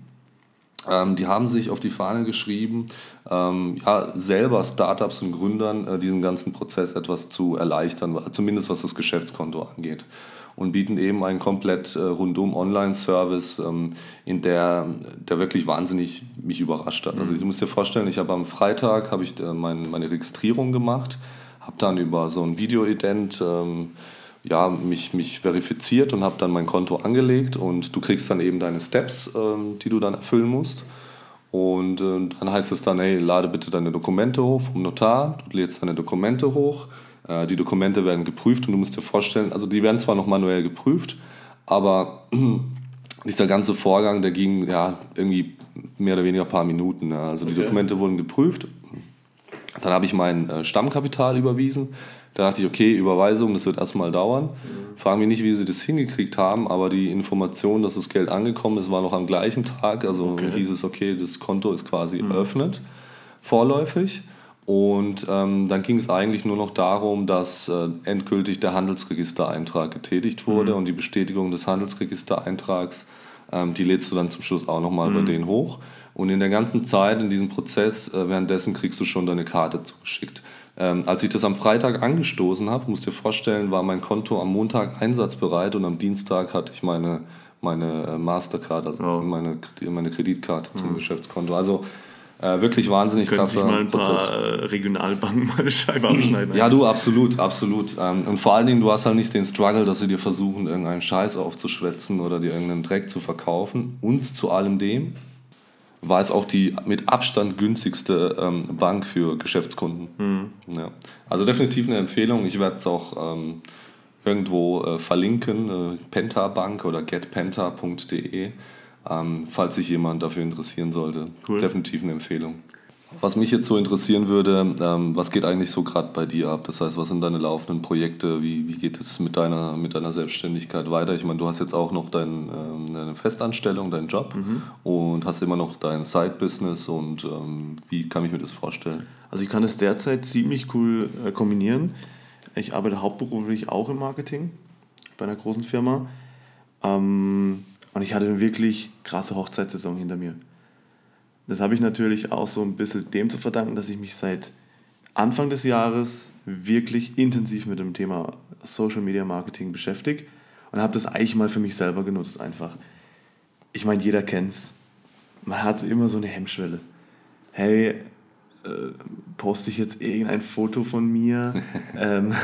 Ähm, die haben sich auf die Fahne geschrieben, ähm, ja, selber Startups und Gründern äh, diesen ganzen Prozess etwas zu erleichtern, zumindest was das Geschäftskonto angeht. Und bieten eben einen komplett äh, rundum Online-Service, ähm, in der, der wirklich wahnsinnig mich überrascht hat. Also mhm. du musst dir vorstellen, ich habe am Freitag habe ich äh, mein, meine Registrierung gemacht, habe dann über so ein Video-Ident ähm, ja, mich, mich verifiziert und habe dann mein Konto angelegt und du kriegst dann eben deine Steps, ähm, die du dann erfüllen musst. Und äh, dann heißt es dann, hey, lade bitte deine Dokumente hoch vom Notar, du lädst deine Dokumente hoch, äh, die Dokumente werden geprüft und du musst dir vorstellen, also die werden zwar noch manuell geprüft, aber dieser ganze Vorgang, der ging ja irgendwie mehr oder weniger ein paar Minuten. Ja. Also die okay. Dokumente wurden geprüft, dann habe ich mein äh, Stammkapital überwiesen, da dachte ich, okay, Überweisung, das wird erstmal dauern. Mhm. Frage mich nicht, wie sie das hingekriegt haben, aber die Information, dass das Geld angekommen ist, war noch am gleichen Tag. Also okay. hieß es, okay, das Konto ist quasi mhm. eröffnet, vorläufig. Und ähm, dann ging es eigentlich nur noch darum, dass äh, endgültig der Handelsregistereintrag getätigt wurde mhm. und die Bestätigung des Handelsregistereintrags, ähm, die lädst du dann zum Schluss auch nochmal mhm. bei denen hoch. Und in der ganzen Zeit, in diesem Prozess, äh, währenddessen kriegst du schon deine Karte zugeschickt. Ähm, als ich das am Freitag angestoßen habe, musst dir vorstellen, war mein Konto am Montag einsatzbereit und am Dienstag hatte ich meine, meine äh, Mastercard, also oh. meine, meine Kreditkarte zum mhm. Geschäftskonto. Also äh, wirklich wahnsinnig Können krasser mal ein Prozess. paar äh, Regionalbanken mal eine Scheibe abschneiden. ja, du, absolut, absolut. Ähm, und vor allen Dingen, du hast halt nicht den Struggle, dass sie dir versuchen, irgendeinen Scheiß aufzuschwätzen oder dir irgendeinen Dreck zu verkaufen. Und zu allem dem, war es auch die mit Abstand günstigste ähm, Bank für Geschäftskunden. Mhm. Ja. Also definitiv eine Empfehlung. Ich werde es auch ähm, irgendwo äh, verlinken, äh, Penta Bank oder getpenta.de, ähm, falls sich jemand dafür interessieren sollte. Cool. Definitiv eine Empfehlung. Was mich jetzt so interessieren würde, ähm, was geht eigentlich so gerade bei dir ab? Das heißt, was sind deine laufenden Projekte? Wie, wie geht es mit deiner, mit deiner Selbstständigkeit weiter? Ich meine, du hast jetzt auch noch dein, ähm, deine Festanstellung, deinen Job mhm. und hast immer noch dein Side-Business und ähm, wie kann ich mir das vorstellen? Also ich kann das derzeit ziemlich cool äh, kombinieren. Ich arbeite hauptberuflich auch im Marketing bei einer großen Firma ähm, und ich hatte eine wirklich krasse Hochzeitssaison hinter mir. Das habe ich natürlich auch so ein bisschen dem zu verdanken, dass ich mich seit Anfang des Jahres wirklich intensiv mit dem Thema Social Media Marketing beschäftige und habe das eigentlich mal für mich selber genutzt einfach. Ich meine, jeder kennt es. Man hat immer so eine Hemmschwelle. Hey, äh, poste ich jetzt irgendein Foto von mir? ähm,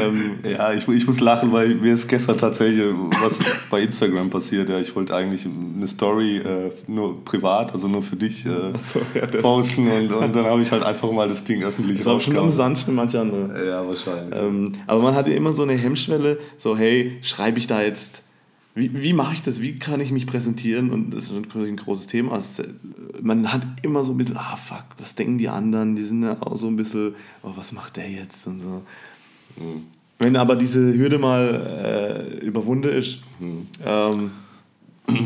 ähm, ja, ich, ich muss lachen, weil mir ist gestern tatsächlich was bei Instagram passiert. Ja, ich wollte eigentlich eine Story äh, nur privat, also nur für dich äh, so, ja, posten und, und dann habe ich halt einfach mal das Ding öffentlich Das war schon amüsant für manche andere. Ja, wahrscheinlich. Ähm, aber man hatte immer so eine Hemmschwelle, so hey, schreibe ich da jetzt wie, wie mache ich das? Wie kann ich mich präsentieren? Und das ist ein großes Thema. Äh, man hat immer so ein bisschen, ah fuck, was denken die anderen? Die sind ja auch so ein bisschen, oh, was macht der jetzt? Und so. Mhm. Wenn aber diese Hürde mal äh, überwunden ist, mhm. ähm,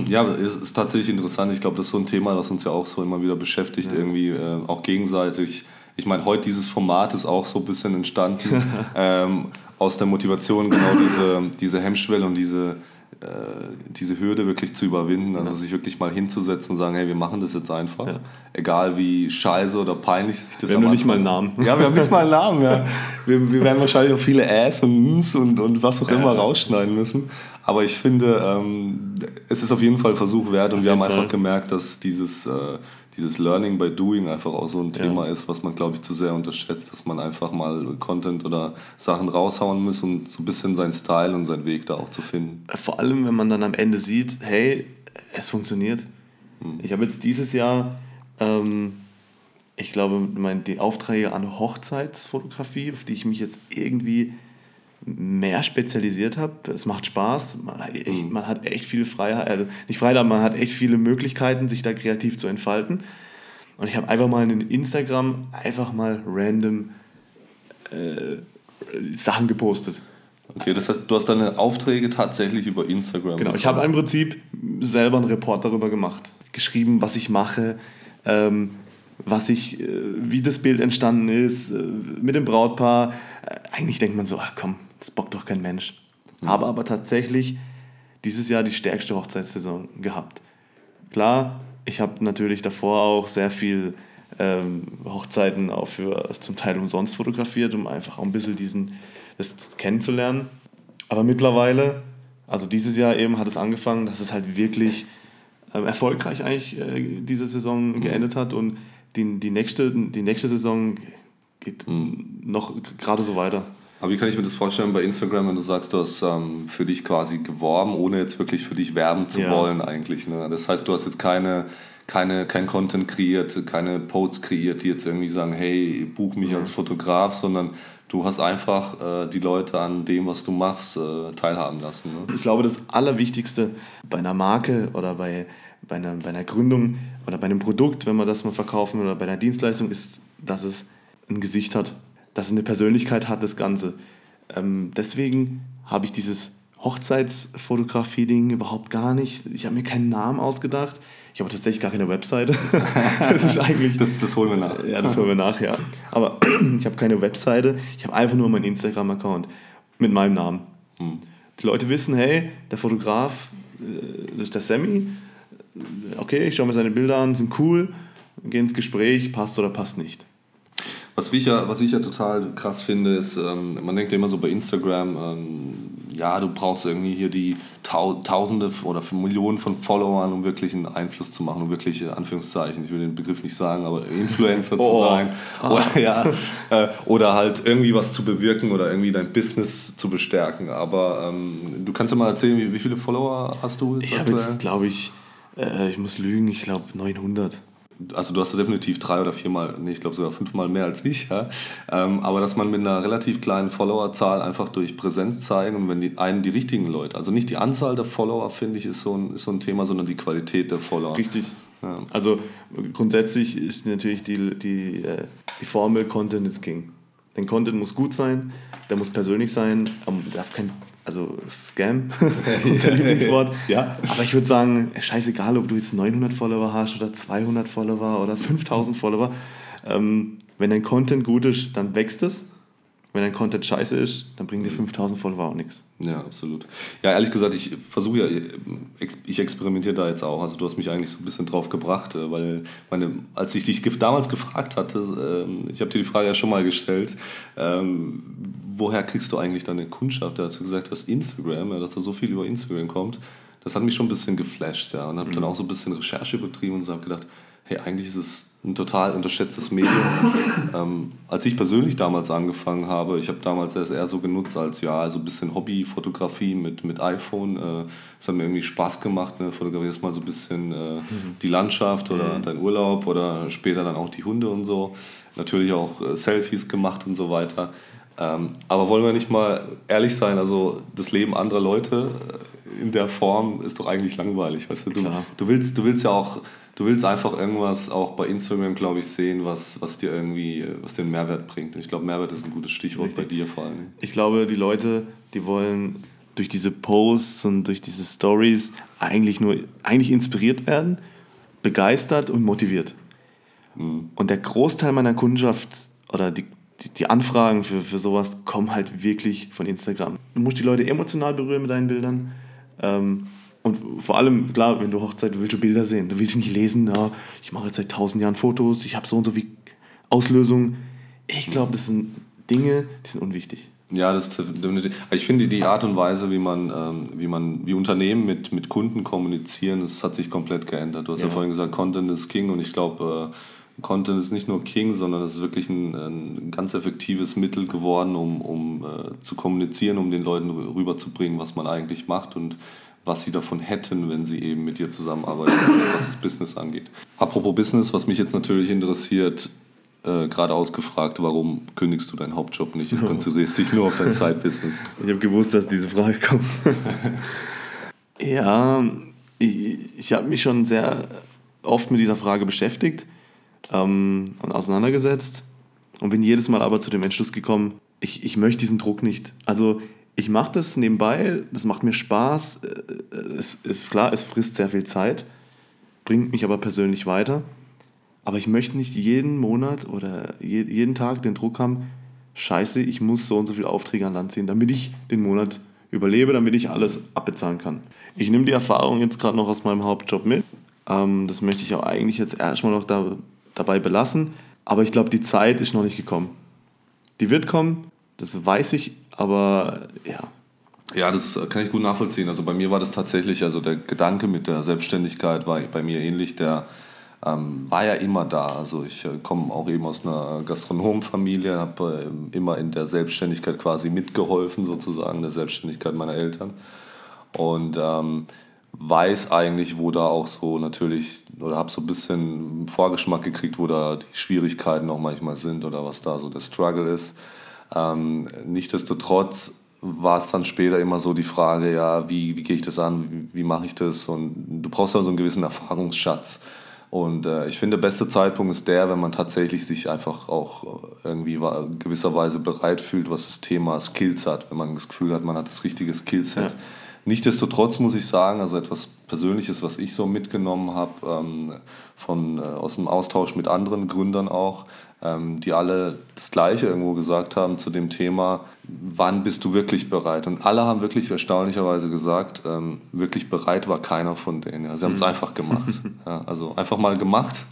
ja, es ist tatsächlich interessant. Ich glaube, das ist so ein Thema, das uns ja auch so immer wieder beschäftigt, ja. irgendwie äh, auch gegenseitig. Ich meine, heute dieses Format ist auch so ein bisschen entstanden ähm, aus der Motivation, genau diese, diese Hemmschwelle und diese, diese Hürde wirklich zu überwinden, also ja. sich wirklich mal hinzusetzen und sagen, hey, wir machen das jetzt einfach. Ja. Egal wie scheiße oder peinlich sich das Wir haben nicht mal einen Namen. Ja, wir haben nicht mal einen Namen, ja. Wir, wir werden wahrscheinlich auch viele Äs und Ms und, und was auch immer rausschneiden müssen. Aber ich finde, ähm, es ist auf jeden Fall Versuch wert und wir haben Fall. einfach gemerkt, dass dieses äh, dieses Learning by Doing einfach auch so ein Thema ja. ist, was man, glaube ich, zu sehr unterschätzt, dass man einfach mal Content oder Sachen raushauen muss, um so ein bisschen seinen Style und seinen Weg da auch zu finden. Vor allem, wenn man dann am Ende sieht, hey, es funktioniert. Hm. Ich habe jetzt dieses Jahr, ähm, ich glaube, mein, die Aufträge an Hochzeitsfotografie, auf die ich mich jetzt irgendwie mehr spezialisiert habe. Es macht Spaß, man hat echt, mhm. man hat echt viele Freiheit, also nicht Freiheit, man hat echt viele Möglichkeiten, sich da kreativ zu entfalten. Und ich habe einfach mal in Instagram einfach mal random äh, Sachen gepostet. Okay, das heißt, du hast deine Aufträge tatsächlich über Instagram. Genau, ich habe im Prinzip selber einen Report darüber gemacht. Geschrieben, was ich mache, ähm, was ich, äh, wie das Bild entstanden ist, äh, mit dem Brautpaar. Äh, eigentlich denkt man so, ach komm, das bockt doch kein Mensch. Mhm. Habe aber tatsächlich dieses Jahr die stärkste Hochzeitssaison gehabt. Klar, ich habe natürlich davor auch sehr viel ähm, Hochzeiten auch für zum Teil umsonst fotografiert, um einfach auch ein bisschen diesen, das kennenzulernen. Aber mittlerweile, also dieses Jahr eben hat es angefangen, dass es halt wirklich ähm, erfolgreich eigentlich äh, diese Saison mhm. geendet hat und die, die, nächste, die nächste Saison geht mhm. noch gerade so weiter. Aber wie kann ich mir das vorstellen bei Instagram, wenn du sagst, du hast ähm, für dich quasi geworben, ohne jetzt wirklich für dich werben zu ja. wollen eigentlich. Ne? Das heißt, du hast jetzt keine, keine, kein Content kreiert, keine Posts kreiert, die jetzt irgendwie sagen, hey, buch mich ja. als Fotograf, sondern du hast einfach äh, die Leute an dem, was du machst, äh, teilhaben lassen. Ne? Ich glaube, das Allerwichtigste bei einer Marke oder bei, bei, einer, bei einer Gründung oder bei einem Produkt, wenn wir das mal verkaufen oder bei einer Dienstleistung, ist, dass es ein Gesicht hat, dass es eine Persönlichkeit hat, das Ganze. Ähm, deswegen habe ich dieses Hochzeitsfotografie-Ding überhaupt gar nicht. Ich habe mir keinen Namen ausgedacht. Ich habe tatsächlich gar keine Webseite. das ist eigentlich. Das, das holen wir nach. Ja, das holen wir nach, ja. Aber ich habe keine Webseite. Ich habe einfach nur meinen Instagram-Account mit meinem Namen. Hm. Die Leute wissen, hey, der Fotograf, äh, das ist der Sammy. Okay, ich schaue mir seine Bilder an, sind cool, gehen ins Gespräch, passt oder passt nicht. Was ich ja, was ich ja total krass finde, ist, ähm, man denkt ja immer so bei Instagram, ähm, ja, du brauchst irgendwie hier die Tausende oder Millionen von Followern, um wirklich einen Einfluss zu machen, um wirklich, in Anführungszeichen, ich will den Begriff nicht sagen, aber Influencer oh. zu sein. Oder, ja, äh, oder halt irgendwie was zu bewirken oder irgendwie dein Business zu bestärken. Aber ähm, du kannst ja mal erzählen, wie, wie viele Follower hast du jetzt Ich habe jetzt, glaube ich, äh, ich muss lügen, ich glaube 900 also du hast definitiv drei oder viermal, nee, ich glaube sogar fünfmal mehr als ich, ja. Ähm, aber dass man mit einer relativ kleinen Followerzahl einfach durch Präsenz zeigen und wenn die einen die richtigen Leute, also nicht die Anzahl der Follower, finde ich, ist so, ein, ist so ein Thema, sondern die Qualität der Follower. Richtig. Ja. Also grundsätzlich ist natürlich die, die, äh, die Formel Content is King. Dein Content muss gut sein, der muss persönlich sein, darf kein also Scam, unser Lieblingswort. Ja. Aber ich würde sagen, scheißegal, ob du jetzt 900 Follower hast oder 200 Follower oder 5000 Follower. Ähm, wenn dein Content gut ist, dann wächst es. Wenn dein Content scheiße ist, dann bringen dir 5000 Follower auch nichts. Ja, absolut. Ja, ehrlich gesagt, ich versuche ja, ich experimentiere da jetzt auch. Also du hast mich eigentlich so ein bisschen drauf gebracht, äh, weil meine, als ich dich damals gefragt hatte, ähm, ich habe dir die Frage ja schon mal gestellt, ähm, woher kriegst du eigentlich deine Kundschaft? Da hast du gesagt, dass Instagram, dass da so viel über Instagram kommt. Das hat mich schon ein bisschen geflasht, ja. Und habe mhm. dann auch so ein bisschen Recherche betrieben und habe gedacht, hey, eigentlich ist es ein total unterschätztes Medium. ähm, als ich persönlich damals angefangen habe, ich habe damals das eher so genutzt als ja, so ein bisschen Hobbyfotografie mit, mit iPhone. Äh, es äh, hat mir irgendwie Spaß gemacht, ne? fotografierst mal so ein bisschen äh, mhm. die Landschaft oder mhm. deinen Urlaub oder später dann auch die Hunde und so. Natürlich auch äh, Selfies gemacht und so weiter. Ähm, aber wollen wir nicht mal ehrlich sein, also das Leben anderer Leute äh, in der Form ist doch eigentlich langweilig. Weißt du? Du, du, willst, du willst ja auch du willst einfach irgendwas auch bei Instagram, glaube ich, sehen, was, was dir irgendwie, was dir einen Mehrwert bringt. Und ich glaube, Mehrwert ist ein gutes Stichwort Richtig. bei dir vor allem. Ich glaube, die Leute, die wollen durch diese Posts und durch diese Stories eigentlich nur eigentlich inspiriert werden, begeistert und motiviert. Mhm. Und der Großteil meiner Kundschaft oder die, die, die, Anfragen für, für sowas kommen halt wirklich von Instagram. Du musst die Leute emotional berühren mit deinen Bildern. Ähm, und vor allem, klar, wenn du Hochzeit, du willst du Bilder sehen. Du willst nicht lesen, ja, ich mache jetzt seit tausend Jahren Fotos, ich habe so und so viel Auslösung. Ich glaube, das sind Dinge, die sind unwichtig. Ja, das definitiv. Ich finde die Art und Weise, wie man, ähm, wie man, wie Unternehmen mit, mit Kunden kommunizieren, das hat sich komplett geändert. Du hast ja, ja vorhin gesagt, Content ist King und ich glaube, äh, Content ist nicht nur King, sondern es ist wirklich ein, ein, ganz effektives Mittel geworden, um, um äh, zu kommunizieren, um den Leuten rüberzubringen, was man eigentlich macht und was sie davon hätten, wenn sie eben mit dir zusammenarbeiten, was das Business angeht. Apropos Business, was mich jetzt natürlich interessiert, äh, gerade ausgefragt, warum kündigst du deinen Hauptjob nicht und konzentrierst dich nur auf dein Side-Business? Ich habe gewusst, dass diese Frage kommt. ja, ich, ich habe mich schon sehr oft mit dieser Frage beschäftigt ähm, und auseinandergesetzt und bin jedes Mal aber zu dem Entschluss gekommen, ich, ich möchte diesen Druck nicht. Also ich mache das nebenbei, das macht mir Spaß. Äh, es ist klar, es frisst sehr viel Zeit, bringt mich aber persönlich weiter. Aber ich möchte nicht jeden Monat oder jeden Tag den Druck haben, scheiße, ich muss so und so viele Aufträge an Land ziehen, damit ich den Monat überlebe, damit ich alles abbezahlen kann. Ich nehme die Erfahrung jetzt gerade noch aus meinem Hauptjob mit. Ähm, das möchte ich auch eigentlich jetzt erstmal noch da, dabei belassen. Aber ich glaube, die Zeit ist noch nicht gekommen. Die wird kommen, das weiß ich, aber ja. Ja, das kann ich gut nachvollziehen. Also bei mir war das tatsächlich, also der Gedanke mit der Selbstständigkeit war bei mir ähnlich. Der ähm, war ja immer da. Also ich äh, komme auch eben aus einer Gastronomenfamilie, habe äh, immer in der Selbstständigkeit quasi mitgeholfen, sozusagen, der Selbstständigkeit meiner Eltern. Und ähm, weiß eigentlich, wo da auch so natürlich, oder habe so ein bisschen Vorgeschmack gekriegt, wo da die Schwierigkeiten auch manchmal sind oder was da so der Struggle ist. Ähm, Nichtsdestotrotz war es dann später immer so die Frage, ja, wie, wie gehe ich das an, wie, wie mache ich das? Und du brauchst dann so einen gewissen Erfahrungsschatz. Und äh, ich finde, der beste Zeitpunkt ist der, wenn man tatsächlich sich einfach auch irgendwie gewisserweise bereit fühlt, was das Thema Skills hat. Wenn man das Gefühl hat, man hat das richtige Skillset. Ja. Nichtsdestotrotz muss ich sagen, also etwas Persönliches, was ich so mitgenommen habe, ähm, von, äh, aus dem Austausch mit anderen Gründern auch, die alle das Gleiche irgendwo gesagt haben zu dem Thema, wann bist du wirklich bereit? Und alle haben wirklich erstaunlicherweise gesagt, ähm, wirklich bereit war keiner von denen. Ja. Sie haben es mhm. einfach gemacht. Ja, also einfach mal gemacht.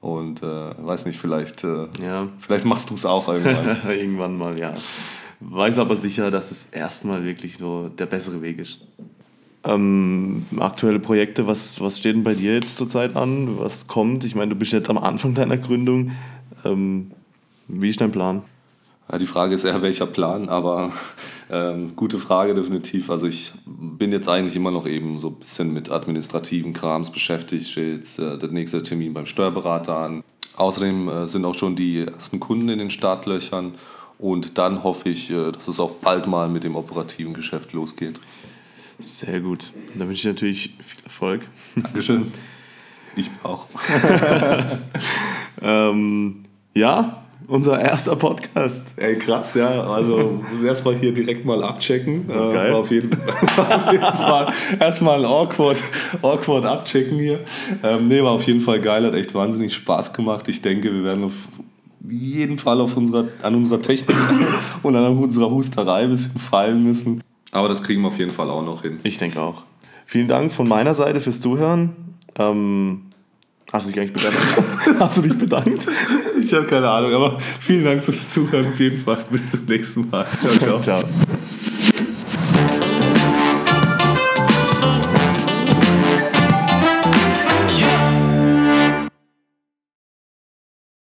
Und äh, weiß nicht, vielleicht, äh, ja. vielleicht machst du es auch irgendwann. irgendwann mal, ja. Weiß aber sicher, dass es erstmal wirklich so der bessere Weg ist. Ähm, aktuelle Projekte, was, was steht denn bei dir jetzt zurzeit an? Was kommt? Ich meine, du bist jetzt am Anfang deiner Gründung. Ähm, wie ist dein Plan? Die Frage ist eher, welcher Plan, aber ähm, gute Frage definitiv. Also ich bin jetzt eigentlich immer noch eben so ein bisschen mit administrativen Krams beschäftigt. Steht jetzt äh, der nächste Termin beim Steuerberater an. Außerdem äh, sind auch schon die ersten Kunden in den Startlöchern und dann hoffe ich, äh, dass es auch bald mal mit dem operativen Geschäft losgeht. Sehr gut. Dann wünsche ich natürlich viel Erfolg. Dankeschön. Ich auch. ähm, ja, unser erster Podcast. Ey, krass, ja. Also muss erstmal hier direkt mal abchecken. Äh, Geil. War auf jeden, Fall erstmal awkward, awkward abchecken hier. Ähm, nee, war auf jeden Fall geil, hat echt wahnsinnig Spaß gemacht. Ich denke, wir werden auf jeden Fall auf unserer, an unserer Technik und an unserer Husterei ein bisschen feilen müssen. Aber das kriegen wir auf jeden Fall auch noch hin. Ich denke auch. Vielen Dank von meiner Seite fürs Zuhören. Ähm, hast du dich eigentlich bedankt? hast du dich bedankt? Ich habe keine Ahnung, aber vielen Dank fürs Zuhören auf jeden Fall. Bis zum nächsten Mal. Ciao, ciao. ciao.